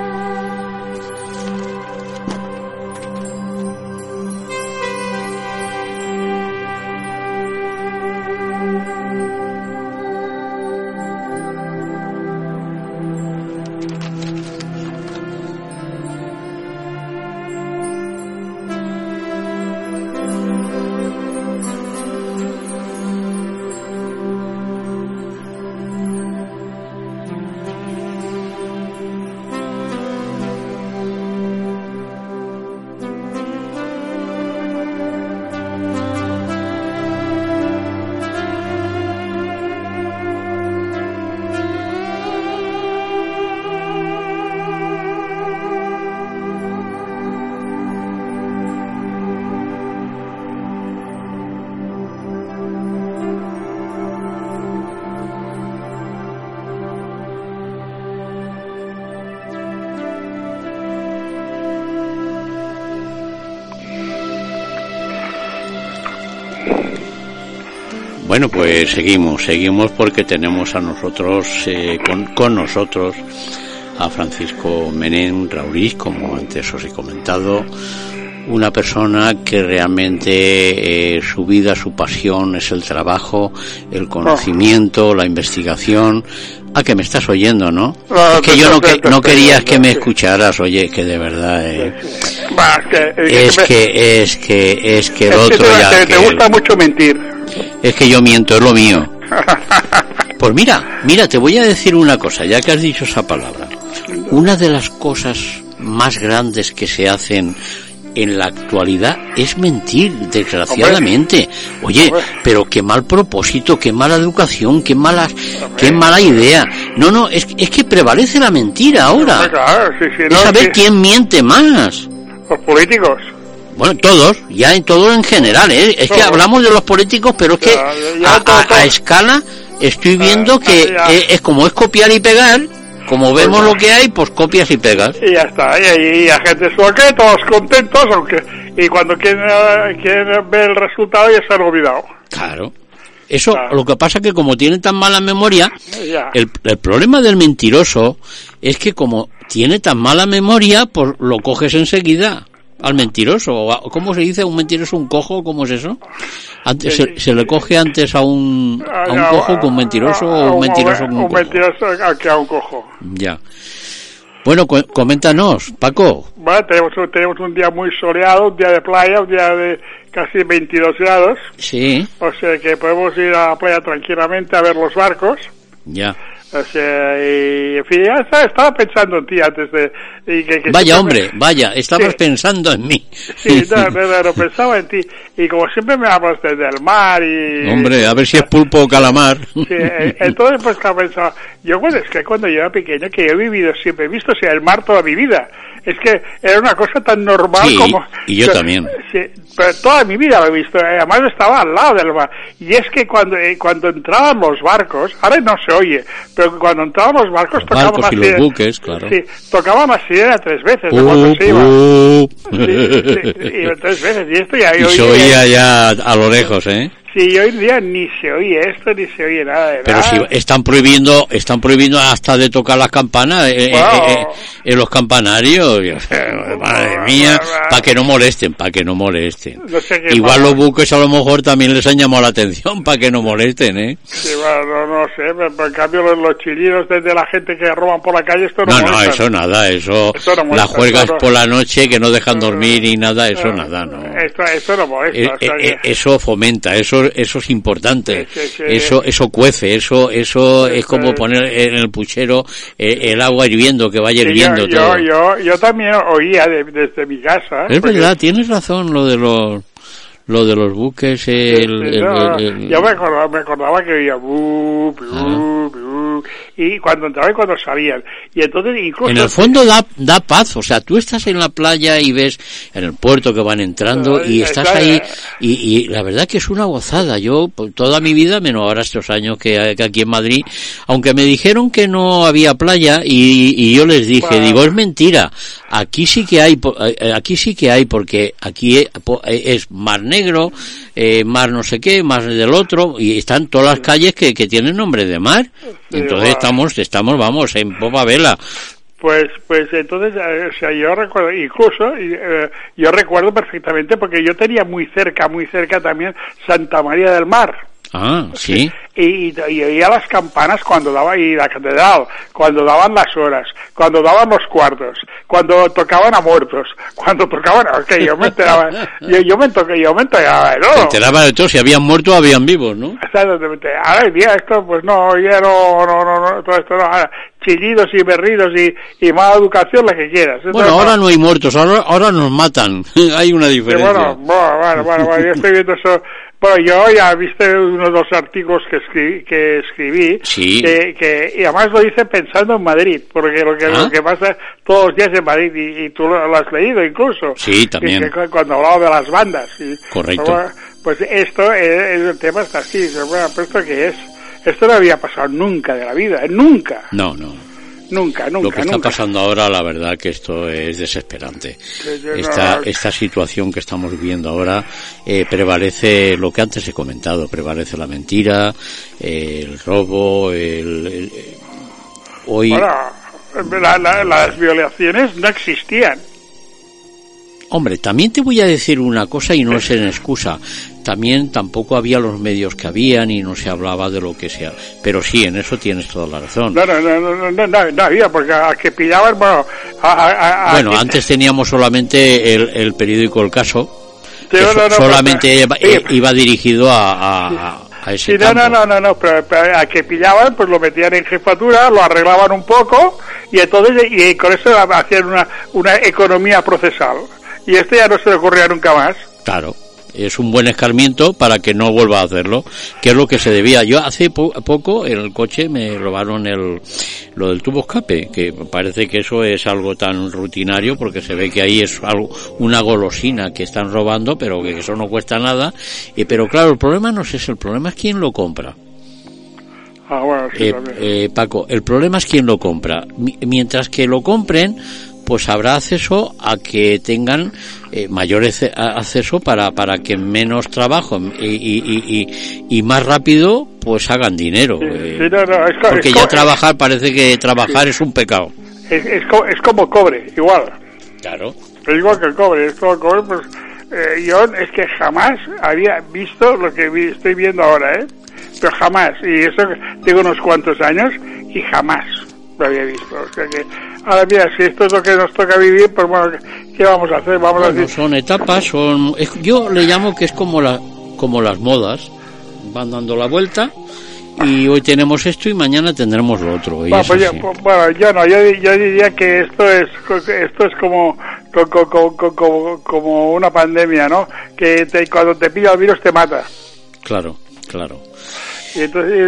Bueno, pues seguimos, seguimos porque tenemos a nosotros, eh, con, con, nosotros, a Francisco Menem Rauriz, como antes os he comentado, una persona que realmente eh, su vida, su pasión es el trabajo, el conocimiento, la investigación. Ah, que me estás oyendo, ¿no? Ah, es que yo no, que, no querías que me escucharas, oye, que de verdad... Eh, es que es que es que el otro ya te gusta mucho mentir es que yo miento, es lo mío. Pues mira, mira, te voy a decir una cosa, ya que has dicho esa palabra. Una de las cosas más grandes que se hacen en la actualidad es mentir, desgraciadamente. Oye, pero qué mal propósito, qué mala educación, qué mala, qué mala idea. No, no, es, es que prevalece la mentira ahora. es saber quién miente más. Los políticos. Bueno, todos, ya en todo en general, ¿eh? Es que hablamos de los políticos, pero es que a, escala estoy viendo que es, como es copiar y pegar, como pues vemos lo que hay, pues copias y pegas. Y ya está, y, y a gente suave, todos contentos, aunque y cuando quieren, quieren ver el resultado ya se han olvidado. Claro. Eso, lo que pasa que como tiene tan mala memoria, el, el, problema del mentiroso es que como tiene tan mala memoria, pues lo coges enseguida al mentiroso. ¿Cómo se dice un mentiroso, un cojo? ¿Cómo es eso? Antes, se, le coge antes a un, a un cojo que un mentiroso o un mentiroso con un, un mentiroso que a un cojo. Ya. Bueno, coméntanos, Paco. Bueno, tenemos, tenemos un día muy soleado, un día de playa, un día de casi 22 grados. Sí. O sea que podemos ir a la playa tranquilamente a ver los barcos. Ya. O sea, y, en fin, ya estaba, pensando en ti antes de... vaya, hombre, vaya, estabas pensando en mí. Sí, no, no, no, pensaba en ti. Y como siempre me hablas desde el mar y... Hombre, a ver si es pulpo o calamar. Sí, eh, entonces pues estaba pensando... Yo, bueno, es que cuando yo era pequeño, que yo he vivido siempre, he visto sea, el mar toda mi vida. Es que era una cosa tan normal sí, como... y yo también. Sí, pero toda mi vida lo he visto. Eh, además estaba al lado del mar. Y es que cuando, eh, cuando entraban los barcos, ahora no se oye, pero cuando entraban los barcos los barcos y los buques, claro. Sí, tocaban la sirena tres veces. Uh, se iba. Uh. Sí, sí, y tres veces. Y esto ya... *laughs* Y se oía ya a lo lejos, ¿eh? Sí, hoy en día ni se oye esto ni se oye nada de Pero nada. si están prohibiendo, están prohibiendo hasta de tocar las campanas eh, Wow. eh, eh, en los campanarios. *laughs* Madre mía, para que no molesten, para que no molesten. No sé Igual los buques a lo mejor también les han llamado la atención para que no molesten, ¿eh? Sí, bueno, no, no sé, pero, pero en cambio los, los chillidos desde la gente que roban por la calle, esto no No, no, molestan. eso nada, eso, Eso no molesta, las eso no- por la noche que no dejan dormir y nada, eso Eh, nada, no. Esto, esto no molesta. Eh, o sea eh, eso fomenta, eso, eso es importante, Sí, sí, sí. eso, eso cuece, eso, eso es como poner en el puchero eh, el agua hirviendo, que vaya hirviendo yo, todo. yo, yo, yo también oía de- desde mi casa. Es verdad, tienes razón lo de los, lo de los buques, el, el- no, el- el- yo me acordaba, me acordaba que oía bu, bu, Ah. bu, y cuando entraban y cuando salían. Y entonces incluso... en el fondo da, da paz, o sea, tú estás en la playa y ves en el puerto que van entrando y estás está- ahí y, y la verdad que es una gozada. Yo pues, toda mi vida, menos ahora estos años que, que aquí en Madrid, aunque me dijeron que no había playa y, y yo les dije, Bueno. digo, es mentira. Aquí sí que hay, po- eh, aquí sí que hay porque aquí eh, eh, es mar negro, eh, mar no sé qué, mar del otro y están todas las calles que, que tienen nombre de mar. Entonces estamos, estamos, vamos, en popa vela. Pues, pues entonces, eh, o sea, yo recuerdo, incluso, eh, yo recuerdo perfectamente porque yo tenía muy cerca, muy cerca también Santa María del Mar. Ah, sí. Y, y, y oía las campanas cuando daba, y la catedral, cuando daban las horas, cuando daban los cuartos, cuando tocaban a muertos, cuando tocaban, ok, yo me enteraba, yo, yo me toqué, yo me enteraba de Te todo. enteraba de todo, si habían muerto habían vivos, ¿no? Exactamente. Ahora el día esto, pues no, ya no, no, no, no, todo esto no, ahora, chillidos y berridos y, y mala educación, la que quieras. Bueno, ahora no hay muertos, ahora, ahora nos matan. *laughs* hay una Sí, diferencia. bueno, bueno, bueno, bueno, bueno, yo estoy viendo eso. Bueno, yo ya viste uno de los artículos que escribí, que escribí Sí. que, que, y además lo hice pensando en Madrid, porque lo que, Ah. lo que pasa todos los días en Madrid, y, y tú lo, lo has leído incluso. Sí, también. Y que cuando hablaba de las bandas. Y, Correcto. Pues esto es, es el tema está así, bueno, pues esto qué es. Esto no había pasado nunca de la vida, nunca, No, no. Nunca, nunca, Lo que está nunca. pasando ahora, la verdad que esto es desesperante. Esta, esta situación que estamos viviendo ahora eh, prevalece lo que antes he comentado, prevalece la mentira, eh, el robo, el, el- eh, hoy, la- la- las violaciones no existían. Hombre, también te voy a decir una cosa y no es en excusa. También tampoco había los medios que habían y no se hablaba de lo que sea. Pero sí, en eso tienes toda la razón. No, no, no, no, no, no, no había, porque a que pillaban, bueno, a, Bueno, antes teníamos solamente el, el periódico El Caso, que no, so- no, no, solamente iba, eh, dirigido a, a- a ese Sí, no, no, no, no, no, pero, pero a que pillaban, pues lo metían en jefatura, lo arreglaban un poco, y entonces, y con eso hacían una, una economía procesal. Y esto ya no se le ocurría nunca más. Claro, es un buen escarmiento para que no vuelva a hacerlo, que es lo que se debía. Yo hace po- poco en el coche me robaron el, lo del tubo escape, que parece que eso es algo tan rutinario porque se ve que ahí es algo, una golosina que están robando, pero que eso no cuesta nada. Y, pero claro, el problema no es ese, el problema es quién lo compra. Ah, bueno, sí, Eh, eh, Paco, el problema es quién lo compra. Mi- Mientras que lo compren, pues habrá acceso a que tengan eh, mayor acceso para, para que menos trabajo y, y, y, y- más rápido pues hagan dinero. Eh, sí, no, no, es co- porque es ya trabajar parece que trabajar es un pecado. Es, es, es como cobre, igual. Claro. Es igual que el cobre, es como el cobre, pues eh, yo es que jamás había visto lo que vi- estoy viendo ahora, ¿eh? Pero jamás, y eso tengo unos cuantos años y jamás lo había visto. O sea que Ahora mira, si esto es lo que nos toca vivir, pues bueno, ¿qué vamos a hacer? Vamos a decir... Son etapas, son... Yo le llamo que es como, la, como las modas, van dando la vuelta y hoy tenemos esto y mañana tendremos lo otro. Bueno, pues yo, pues, bueno, yo no, yo, diría que esto es esto es como como, como, como una pandemia, ¿no? Que cuando te pilla el virus te mata. Claro, claro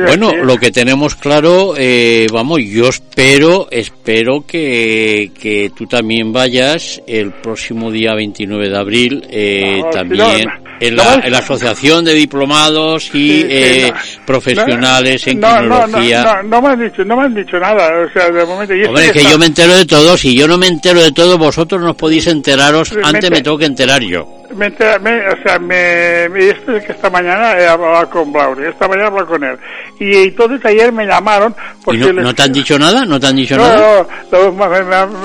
bueno, lo que tenemos claro, eh, vamos, yo espero, espero que, que tú también vayas el próximo día 29 de abril, eh, también en, la, en, la, Asociación de Diplomados y eh, Profesionales en Criminología. No, me han dicho, no me han dicho nada, o sea, de momento... Hombre, es que yo me entero de todo, si yo no me entero de todo, vosotros no podéis enteraros, antes me tengo que enterar yo me, me, o sea, me, este es que esta mañana he hablado con Blauri, esta mañana he hablado con él. Y entonces ayer me llamaron. Porque no, te han dicho nada? ¿No te han dicho nada?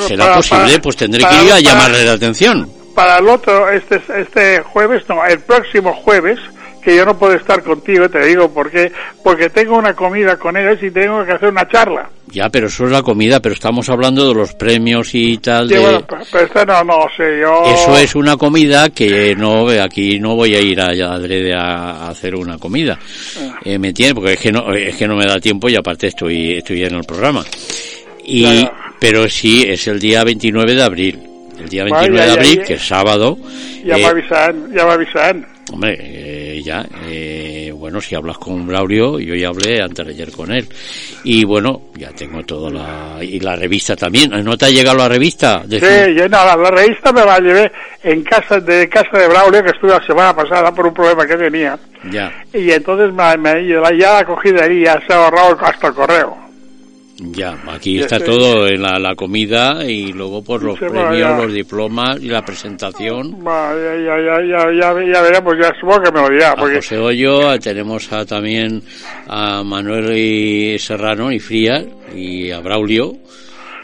¿Será posible? pues tendré que ir a llamarle la atención. Para el otro, este, este jueves, no, el próximo jueves, que yo no puedo estar contigo, te digo por qué, porque tengo una comida con ellos y tengo que hacer una charla. Ya, pero eso es la comida, pero estamos hablando de los premios y tal. de... pero no, no sé, yo... Eso es una comida que no, aquí no voy a ir a, a, hacer una comida. Ah. Eh, me tiene, porque es que no, es que no me da tiempo y aparte estoy, estoy en el programa. Y, pero sí, es el día 29 de abril. El día 29 de abril, que es sábado. Ya me eh, avisan, ya me avisan. Hombre, eh, ya, eh, bueno, si hablas con Braurio, yo ya hablé antes de ayer con él. Y bueno, ya tengo toda la... Y la revista también. ¿No te ha llegado la revista? Sí, yo, no, la, revista me la llevé en casa de casa de Braulio, que estuve la semana pasada por un problema que tenía. Ya. Y entonces me, me, ya la cogí de ahí, ya se ha ahorrado hasta el correo. Ya, aquí está todo en la, comida y luego por los premios, los diplomas y la presentación. ya, ya, ya, ya, veremos, ya supongo que me lo dirá. Porque... A José Hoyo, tenemos a, también a Manuel y Serrano y Frías y a Braulio.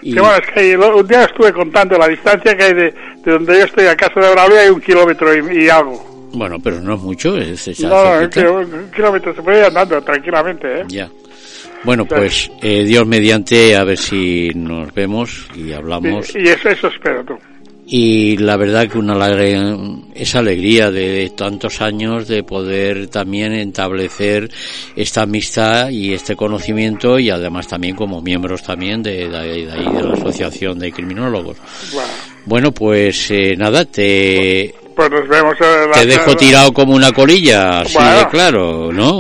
Y... bueno, es que un día estuve contando la distancia que hay de, donde yo estoy a casa de Braulio, hay un kilómetro y, algo. Bueno, pero no es mucho. Es, no, un kilómetro se puede ir andando tranquilamente, ¿eh? Ya. Bueno, pues eh, Dios mediante, a ver si nos vemos y hablamos. Y, eso, eso espero tú. Y la verdad que una esa alegría de, tantos años de poder también establecer esta amistad y este conocimiento y además también como miembros también de, de, de la Asociación de Criminólogos. Bueno, pues eh, nada, te... Pues nos vemos. te dejo tirado como una colilla, así de claro, ¿no?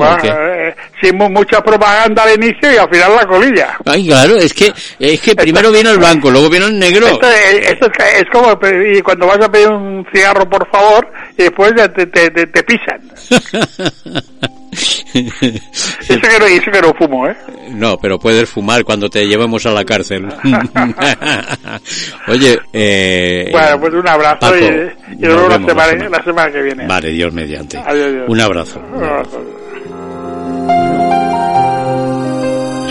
sin mucha propaganda al inicio y al final la colilla. Ay, claro, es que es que primero viene el blanco, luego viene el negro. Esto, es, como y cuando vas a pedir un cigarro, por favor, y después te, te, te, pisan. *laughs* eso, que no, eso que no fumo, ¿eh? No, pero puedes fumar cuando te llevemos a la cárcel. *laughs* Oye, eh, Bueno, pues un abrazo y, luego la semana, la semana, que viene. Vale, Dios mediante. Un abrazo. Un abrazo.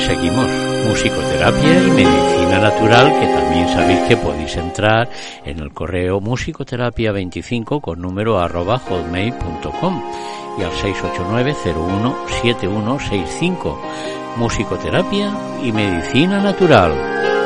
Seguimos musicoterapia y medicina natural, que también sabéis que podéis entrar en el correo musicoterapia25 con número arroba hotmail.com y al 689-017165. Musicoterapia y medicina natural.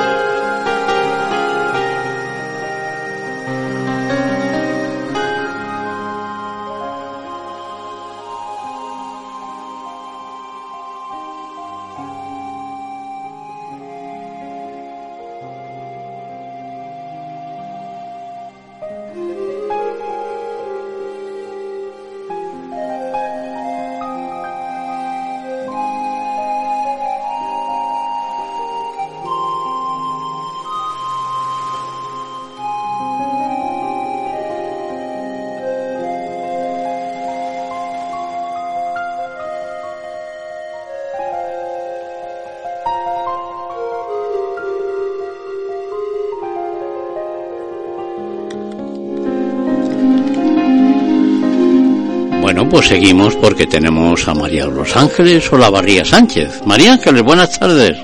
Seguimos porque tenemos a María Los Ángeles o la Barría Sánchez. María Ángeles, buenas tardes.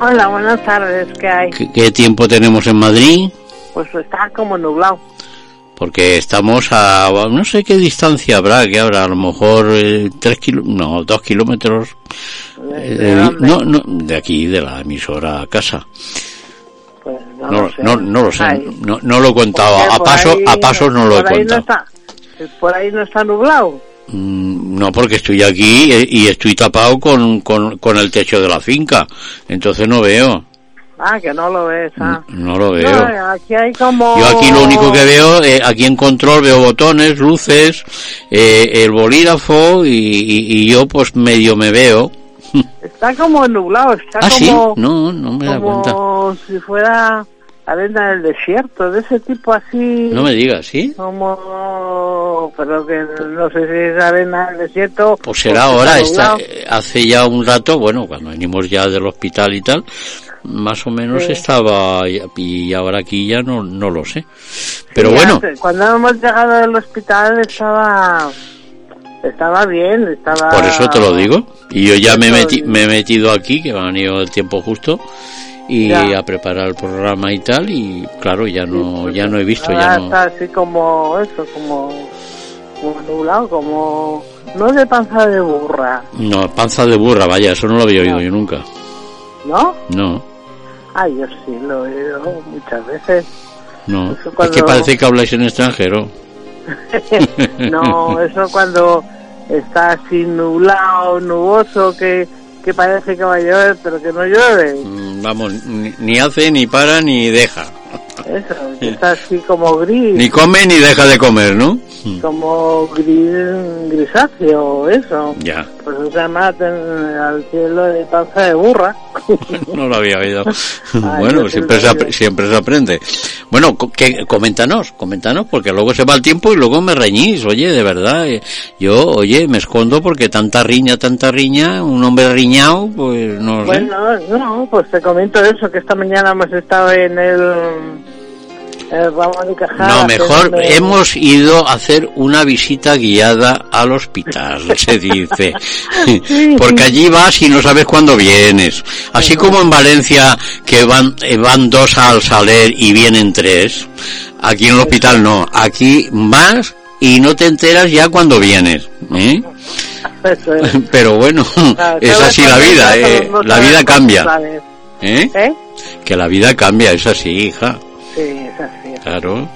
Hola, buenas tardes, ¿qué hay? ¿Qué, tiempo tenemos en Madrid? Pues está como nublado. Porque estamos a, no sé qué distancia habrá, que habrá a lo mejor eh, tres kilómetros, no, dos kilómetros, ¿De, no, no, de aquí, de la emisora a casa. Pues no, no, lo sé, no, no, lo sé, no, no, lo he contado, a paso, a pasos no lo he contado. está, ¿Por ahí no está nublado? Mm, no, porque estoy aquí y estoy tapado con, con, con el techo de la finca, entonces no veo. Ah, que no lo ves, ah. No, lo veo. aquí hay como... Yo aquí lo único que veo, eh, aquí en control veo botones, luces, eh, el bolígrafo y, y, yo pues medio me veo. *laughs* Está como nublado, está ¿Ah, como... ¿sí? No, no me da cuenta. Como si fuera arena del desierto, de ese tipo así. No me digas, ¿sí? Como, pero que no sé si es arena del desierto. Pues será ahora, está, hace ya un rato, bueno, cuando venimos ya del hospital y tal, más o menos estaba, y ahora aquí ya no, no lo sé. Pero bueno. cuando hemos llegado del hospital estaba estaba bien, estaba... Por eso te lo digo. Y yo ya me, metí, me he metido aquí, que me han ido el tiempo justo, y a preparar el programa y tal y claro ya no ya no he visto ya no. está así como eso como como nublado como no de panza de burra. No panza de burra vaya eso no lo había oído yo nunca. No no. Ay yo sí lo he oído muchas veces. No. Es que parece que habláis en extranjero. *laughs* No eso cuando está así nublado nuboso que que parece que va a llover, pero que no llueve. Mm, vamos, ni, hace, ni para, ni deja. Eso, *laughs* está así como gris. Ni come ni deja de comer, ¿no? Como gris, grisáceo, eso. Ya. Pues se llama al cielo de panza de burra. *laughs* no lo había oído. *laughs* bueno, siempre se, siempre se aprende. Bueno, que, coméntanos, coméntanos, porque luego se va el tiempo y luego me reñís, oye, de verdad. Eh, yo, oye, me escondo porque tanta riña, tanta riña, un hombre riñado, pues no bueno, no, pues te comento eso, que esta mañana hemos estado en el eh, no, mejor hemos ido a hacer una visita guiada al hospital, *laughs* se dice. Porque allí vas y no sabes cuándo vienes. Así como en Valencia que van, eh, van dos al saler y vienen tres. Aquí en el hospital no. Aquí vas y no te enteras ya cuando vienes. ¿eh? *laughs* Pero bueno, *laughs* es así la vida. La vida cambia. Que la vida cambia, es así, hija. Sí, es así. Claro,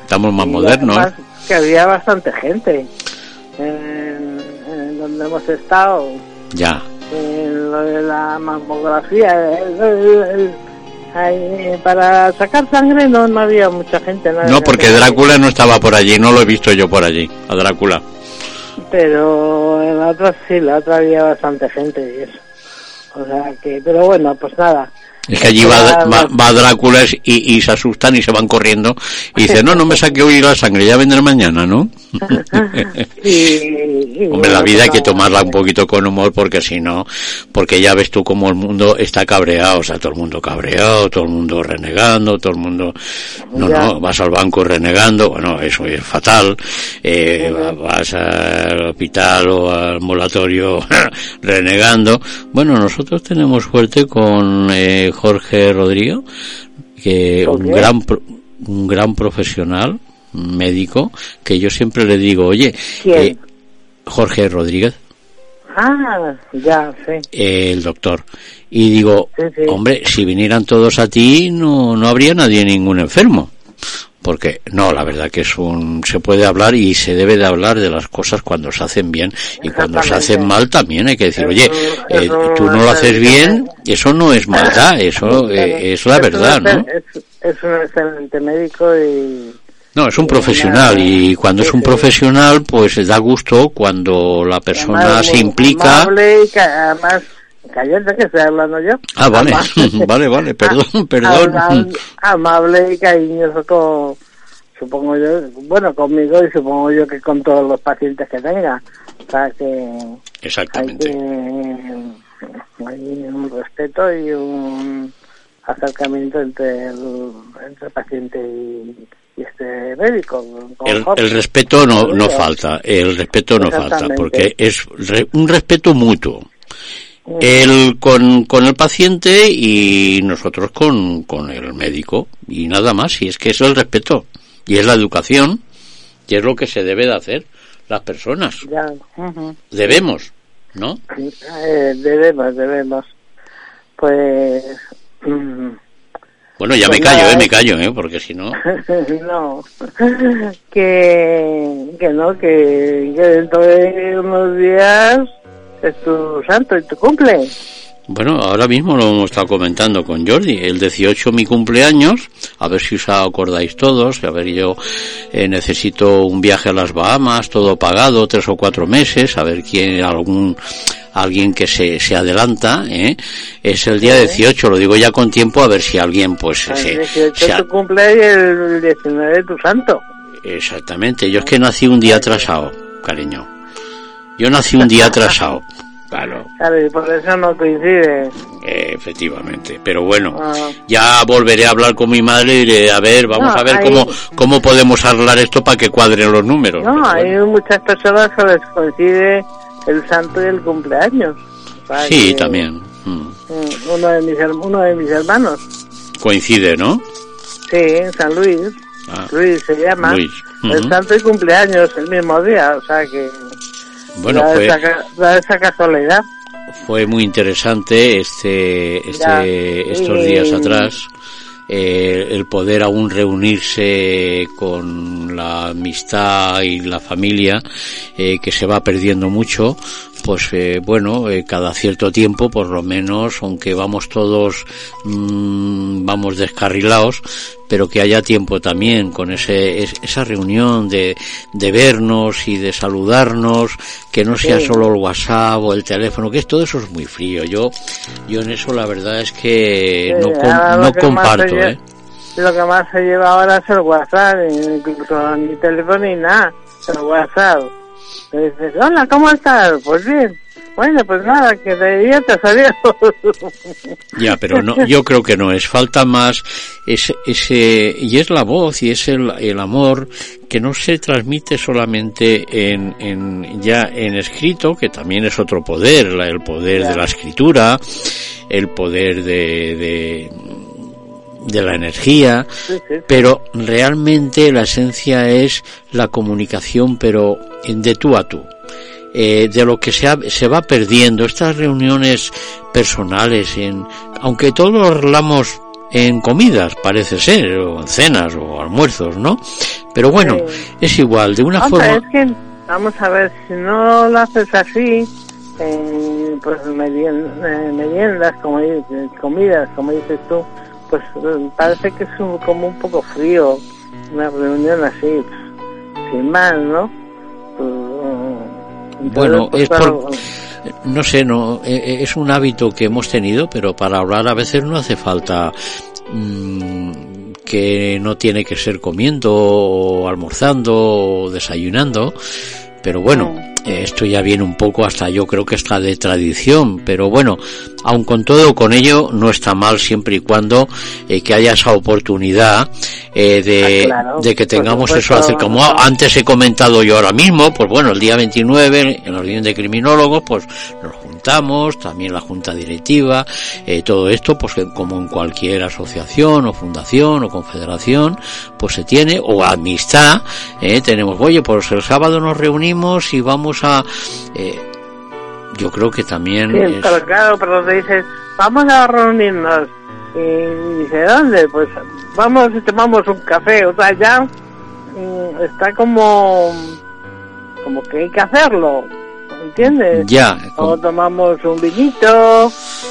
estamos más modernos. que había bastante gente en, donde hemos estado. Ya. En lo de la mamografía. para sacar sangre no, no había mucha gente. No, porque Drácula no estaba por allí, no lo he visto yo por allí, a Drácula. Pero en la otra sí, la otra había bastante gente y eso. O sea que, pero bueno, pues nada. Es que allí va, va, Drácula y, y, se asustan y se van corriendo. Y dicen, no, no me saque hoy la sangre, ya vendrá mañana, ¿no? *laughs* *laughs* Hombre, la vida hay que tomarla un poquito con humor porque si no, porque ya ves tú como el mundo está cabreado, o sea, todo el mundo cabreado, todo el mundo renegando, todo el mundo, no, no, vas al banco renegando, bueno, eso es fatal, eh, vas al hospital o al ambulatorio *laughs* renegando. Bueno, nosotros tenemos suerte con eh, Jorge Rodrigo, que un gran, un gran profesional, médico, que yo siempre le digo, oye, eh, Jorge Rodríguez. Ah, ya, sí. el doctor. Y digo, hombre, si vinieran todos a ti, no, no habría nadie ningún enfermo porque no, la verdad que es un se puede hablar y se debe de hablar de las cosas cuando se hacen bien y cuando se hacen mal también hay que decir, oye, eh, tú no lo haces bien, eso no es maldad, eso eh, es la verdad, ¿no? Es, un excelente médico y no, es un profesional y cuando es un profesional pues da gusto cuando la persona se implica. y además Cállate que estoy hablando yo. Ah, vale, *laughs* vale, vale, perdón, *laughs* perdón. Amable y cariñoso con, supongo yo, bueno, conmigo y supongo yo que con todos los pacientes que tenga. O sea que... Exactamente. Hay, un respeto y un acercamiento entre el, entre paciente y, este médico. El, el, respeto no, no falta, el respeto no falta, porque es un respeto mutuo él con, con el paciente y nosotros con, con el médico. Y nada más y es que es el respeto. Y es la educación y es lo que se debe de hacer las personas. Debemos no eh, debemos debemos. Pues mm, Bueno, ya me callo, eh, me callo, ¿eh? Porque si no... *laughs* no, *laughs* que, que no, que, que dentro de unos días es tu santo y tu cumple. Bueno, ahora mismo lo hemos estado comentando con Jordi. El 18 mi cumpleaños, a ver si os acordáis todos, a ver yo eh, necesito un viaje a las Bahamas, todo pagado, tres o cuatro meses, a ver quién, algún, alguien que se, se adelanta, ¿eh? Es el día 18, lo digo ya con tiempo, a ver si alguien pues El se, 18 se tu cumple y el 19 tu santo. Exactamente, yo es que nací un día atrasado, cariño. Yo nací un día atrasado. *laughs* Claro, Claro, y por eso no coincide. eh, efectivamente. Pero bueno, Ah. ya volveré a hablar con mi madre y diré, a ver, vamos No, a ver cómo, cómo podemos arreglar esto para que cuadren los números. No, hay bueno. muchas personas que les coincide el santo y el cumpleaños. Sí, que, también. mm, mm, Uno de, mis, uno de mis hermanos. Coincide, ¿no? Sí, en San Luis. Ah, Luis se llama. Luis, El santo y cumpleaños el mismo día. O sea que. Bueno, fue, esa, ca- da esa casualidad. fue muy interesante este, Ya. este, estos Y- días atrás. eh, el poder aún reunirse con la amistad y la familia eh, que se va perdiendo mucho pues eh, bueno eh, cada cierto tiempo por lo menos aunque vamos todos mm, vamos descarrilados pero que haya tiempo también con ese es- esa reunión de, de vernos y de saludarnos que no sea solo el WhatsApp o el teléfono que es todo eso es muy frío yo yo en eso la verdad es que Sí, no, no que comparto ¿eh? Lo que más se lleva ahora es el WhatsApp, incluso ni teléfono ni nada, el WhatsApp. Dices, hola, ¿cómo estás? Pues bien. Bueno, pues nada, que te diviertas, adiós. Ya, pero no, yo creo que no es. Falta más ese, ese y es la voz y es el, el amor que no se transmite solamente en, en ya en escrito, que también es otro poder, el poder Ya. de la escritura, el poder de, de, de la energía, Sí, sí. pero realmente la esencia es la comunicación, pero de tú a tú. Eh, de lo que se, ha- se va perdiendo, estas reuniones personales, en, aunque todos lo arreglamos en comidas, parece ser, o en cenas o almuerzos, ¿no? Pero bueno, Sí. es igual, de una Hombre, forma... es que, vamos a ver, si no lo haces así, eh, pues merien- eh, meriendas, como dices, comidas, como dices tú, pues eh, parece que es un- como un poco frío, una reunión así, sin más, ¿no? Pues, entonces, Bueno, pues, es por- claro, no sé, no, eh, eh, es un hábito que hemos tenido, pero para hablar a veces no hace falta mm, que no tiene que ser comiendo o almorzando o desayunando, pero bueno, esto ya viene un poco hasta yo creo que está de tradición, pero bueno, aun con todo con ello no está mal siempre y cuando eh, que haya esa oportunidad eh, de, Ah, claro, de que tengamos supuesto, eso hacer como antes he comentado yo ahora mismo, pues bueno, el día 29 en la reunión de criminólogos, pues nos juntamos, también la junta directiva, eh, todo esto, pues como en cualquier asociación o fundación o confederación, pues se tiene, o amistad, eh, tenemos, oye, pues el sábado nos reunimos y vamos a, eh, yo creo que también Sí, es- pero claro, pero te dices, vamos a reunirnos. Y dice, ¿dónde? Pues vamos y tomamos un café. O sea, ya mm, está como, como que hay que hacerlo. ¿Entiendes? ya, O tomamos un vinito,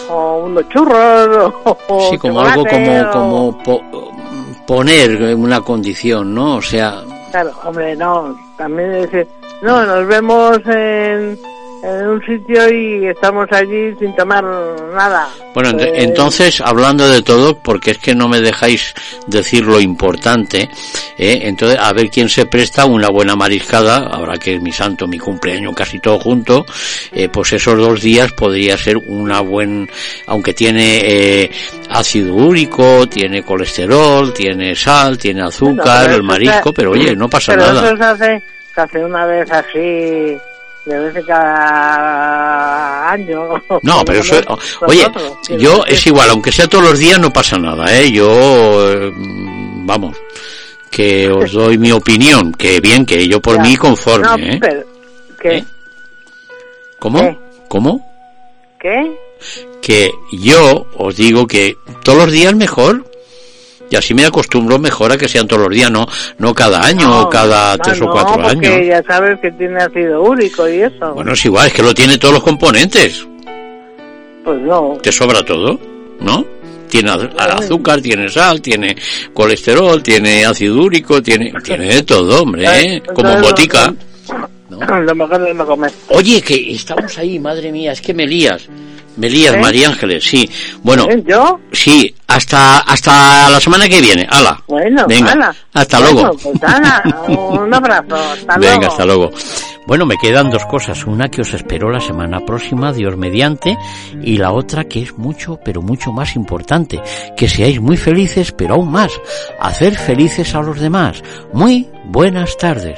o unos churros, *laughs* o, sí, como algo como, o- como po- poner una condición, ¿no? O sea, Claro, hombre, no, también decir, no, nos vemos en, en un sitio y estamos allí sin tomar nada. Bueno, ent- Pues, entonces, hablando de todo, porque es que no me dejáis decir lo importante, ¿eh? entonces, a ver quién se presta una buena mariscada, ahora que es mi santo, mi cumpleaños, casi todo junto, eh, pues esos dos días podría ser una buen, aunque tiene eh, ácido úrico, tiene colesterol, tiene sal, tiene azúcar, el marisco, pero oye, no pasa pero nada. eso se hace, hace una vez así, de vez en cada año. No, *laughs* pero eso, oye, yo es igual, aunque sea todos los días no pasa nada, ¿eh? Yo, eh, vamos, que os *laughs* doy mi opinión, que bien, que yo por Ya. mí conforme, No, ¿eh? pero, ¿qué? ¿Eh? ¿Cómo? ¿Qué? ¿Cómo? ¿Qué? Que yo os digo que todos los días mejor, Y así me acostumbro mejor a que sean todos los días, no, no cada año o cada tres o cuatro no, años. ya sabes que tiene ácido úrico y eso. Bueno, es igual, es que lo tiene todos los componentes. Pues no. Te sobra todo, ¿no? Tiene azúcar, tiene sal, tiene colesterol, tiene ácido úrico, tiene, tiene de todo, hombre, ¿eh? como botica. *laughs* Lo mejor es no comer. Oye, que estamos ahí, madre mía, es que me lías. Me lías, María Ángeles, sí. Bueno, ¿Yo? Sí, hasta hasta la semana que viene. Hala. Bueno, Venga, hasta luego. Pues, ala, *laughs* un abrazo, hasta Venga, luego. hasta luego. Bueno, me quedan dos cosas. Una que os espero la semana próxima, Dios mediante, y la otra que es mucho, pero mucho más importante. Que seáis muy felices, pero aún más, hacer felices a los demás. Muy buenas tardes.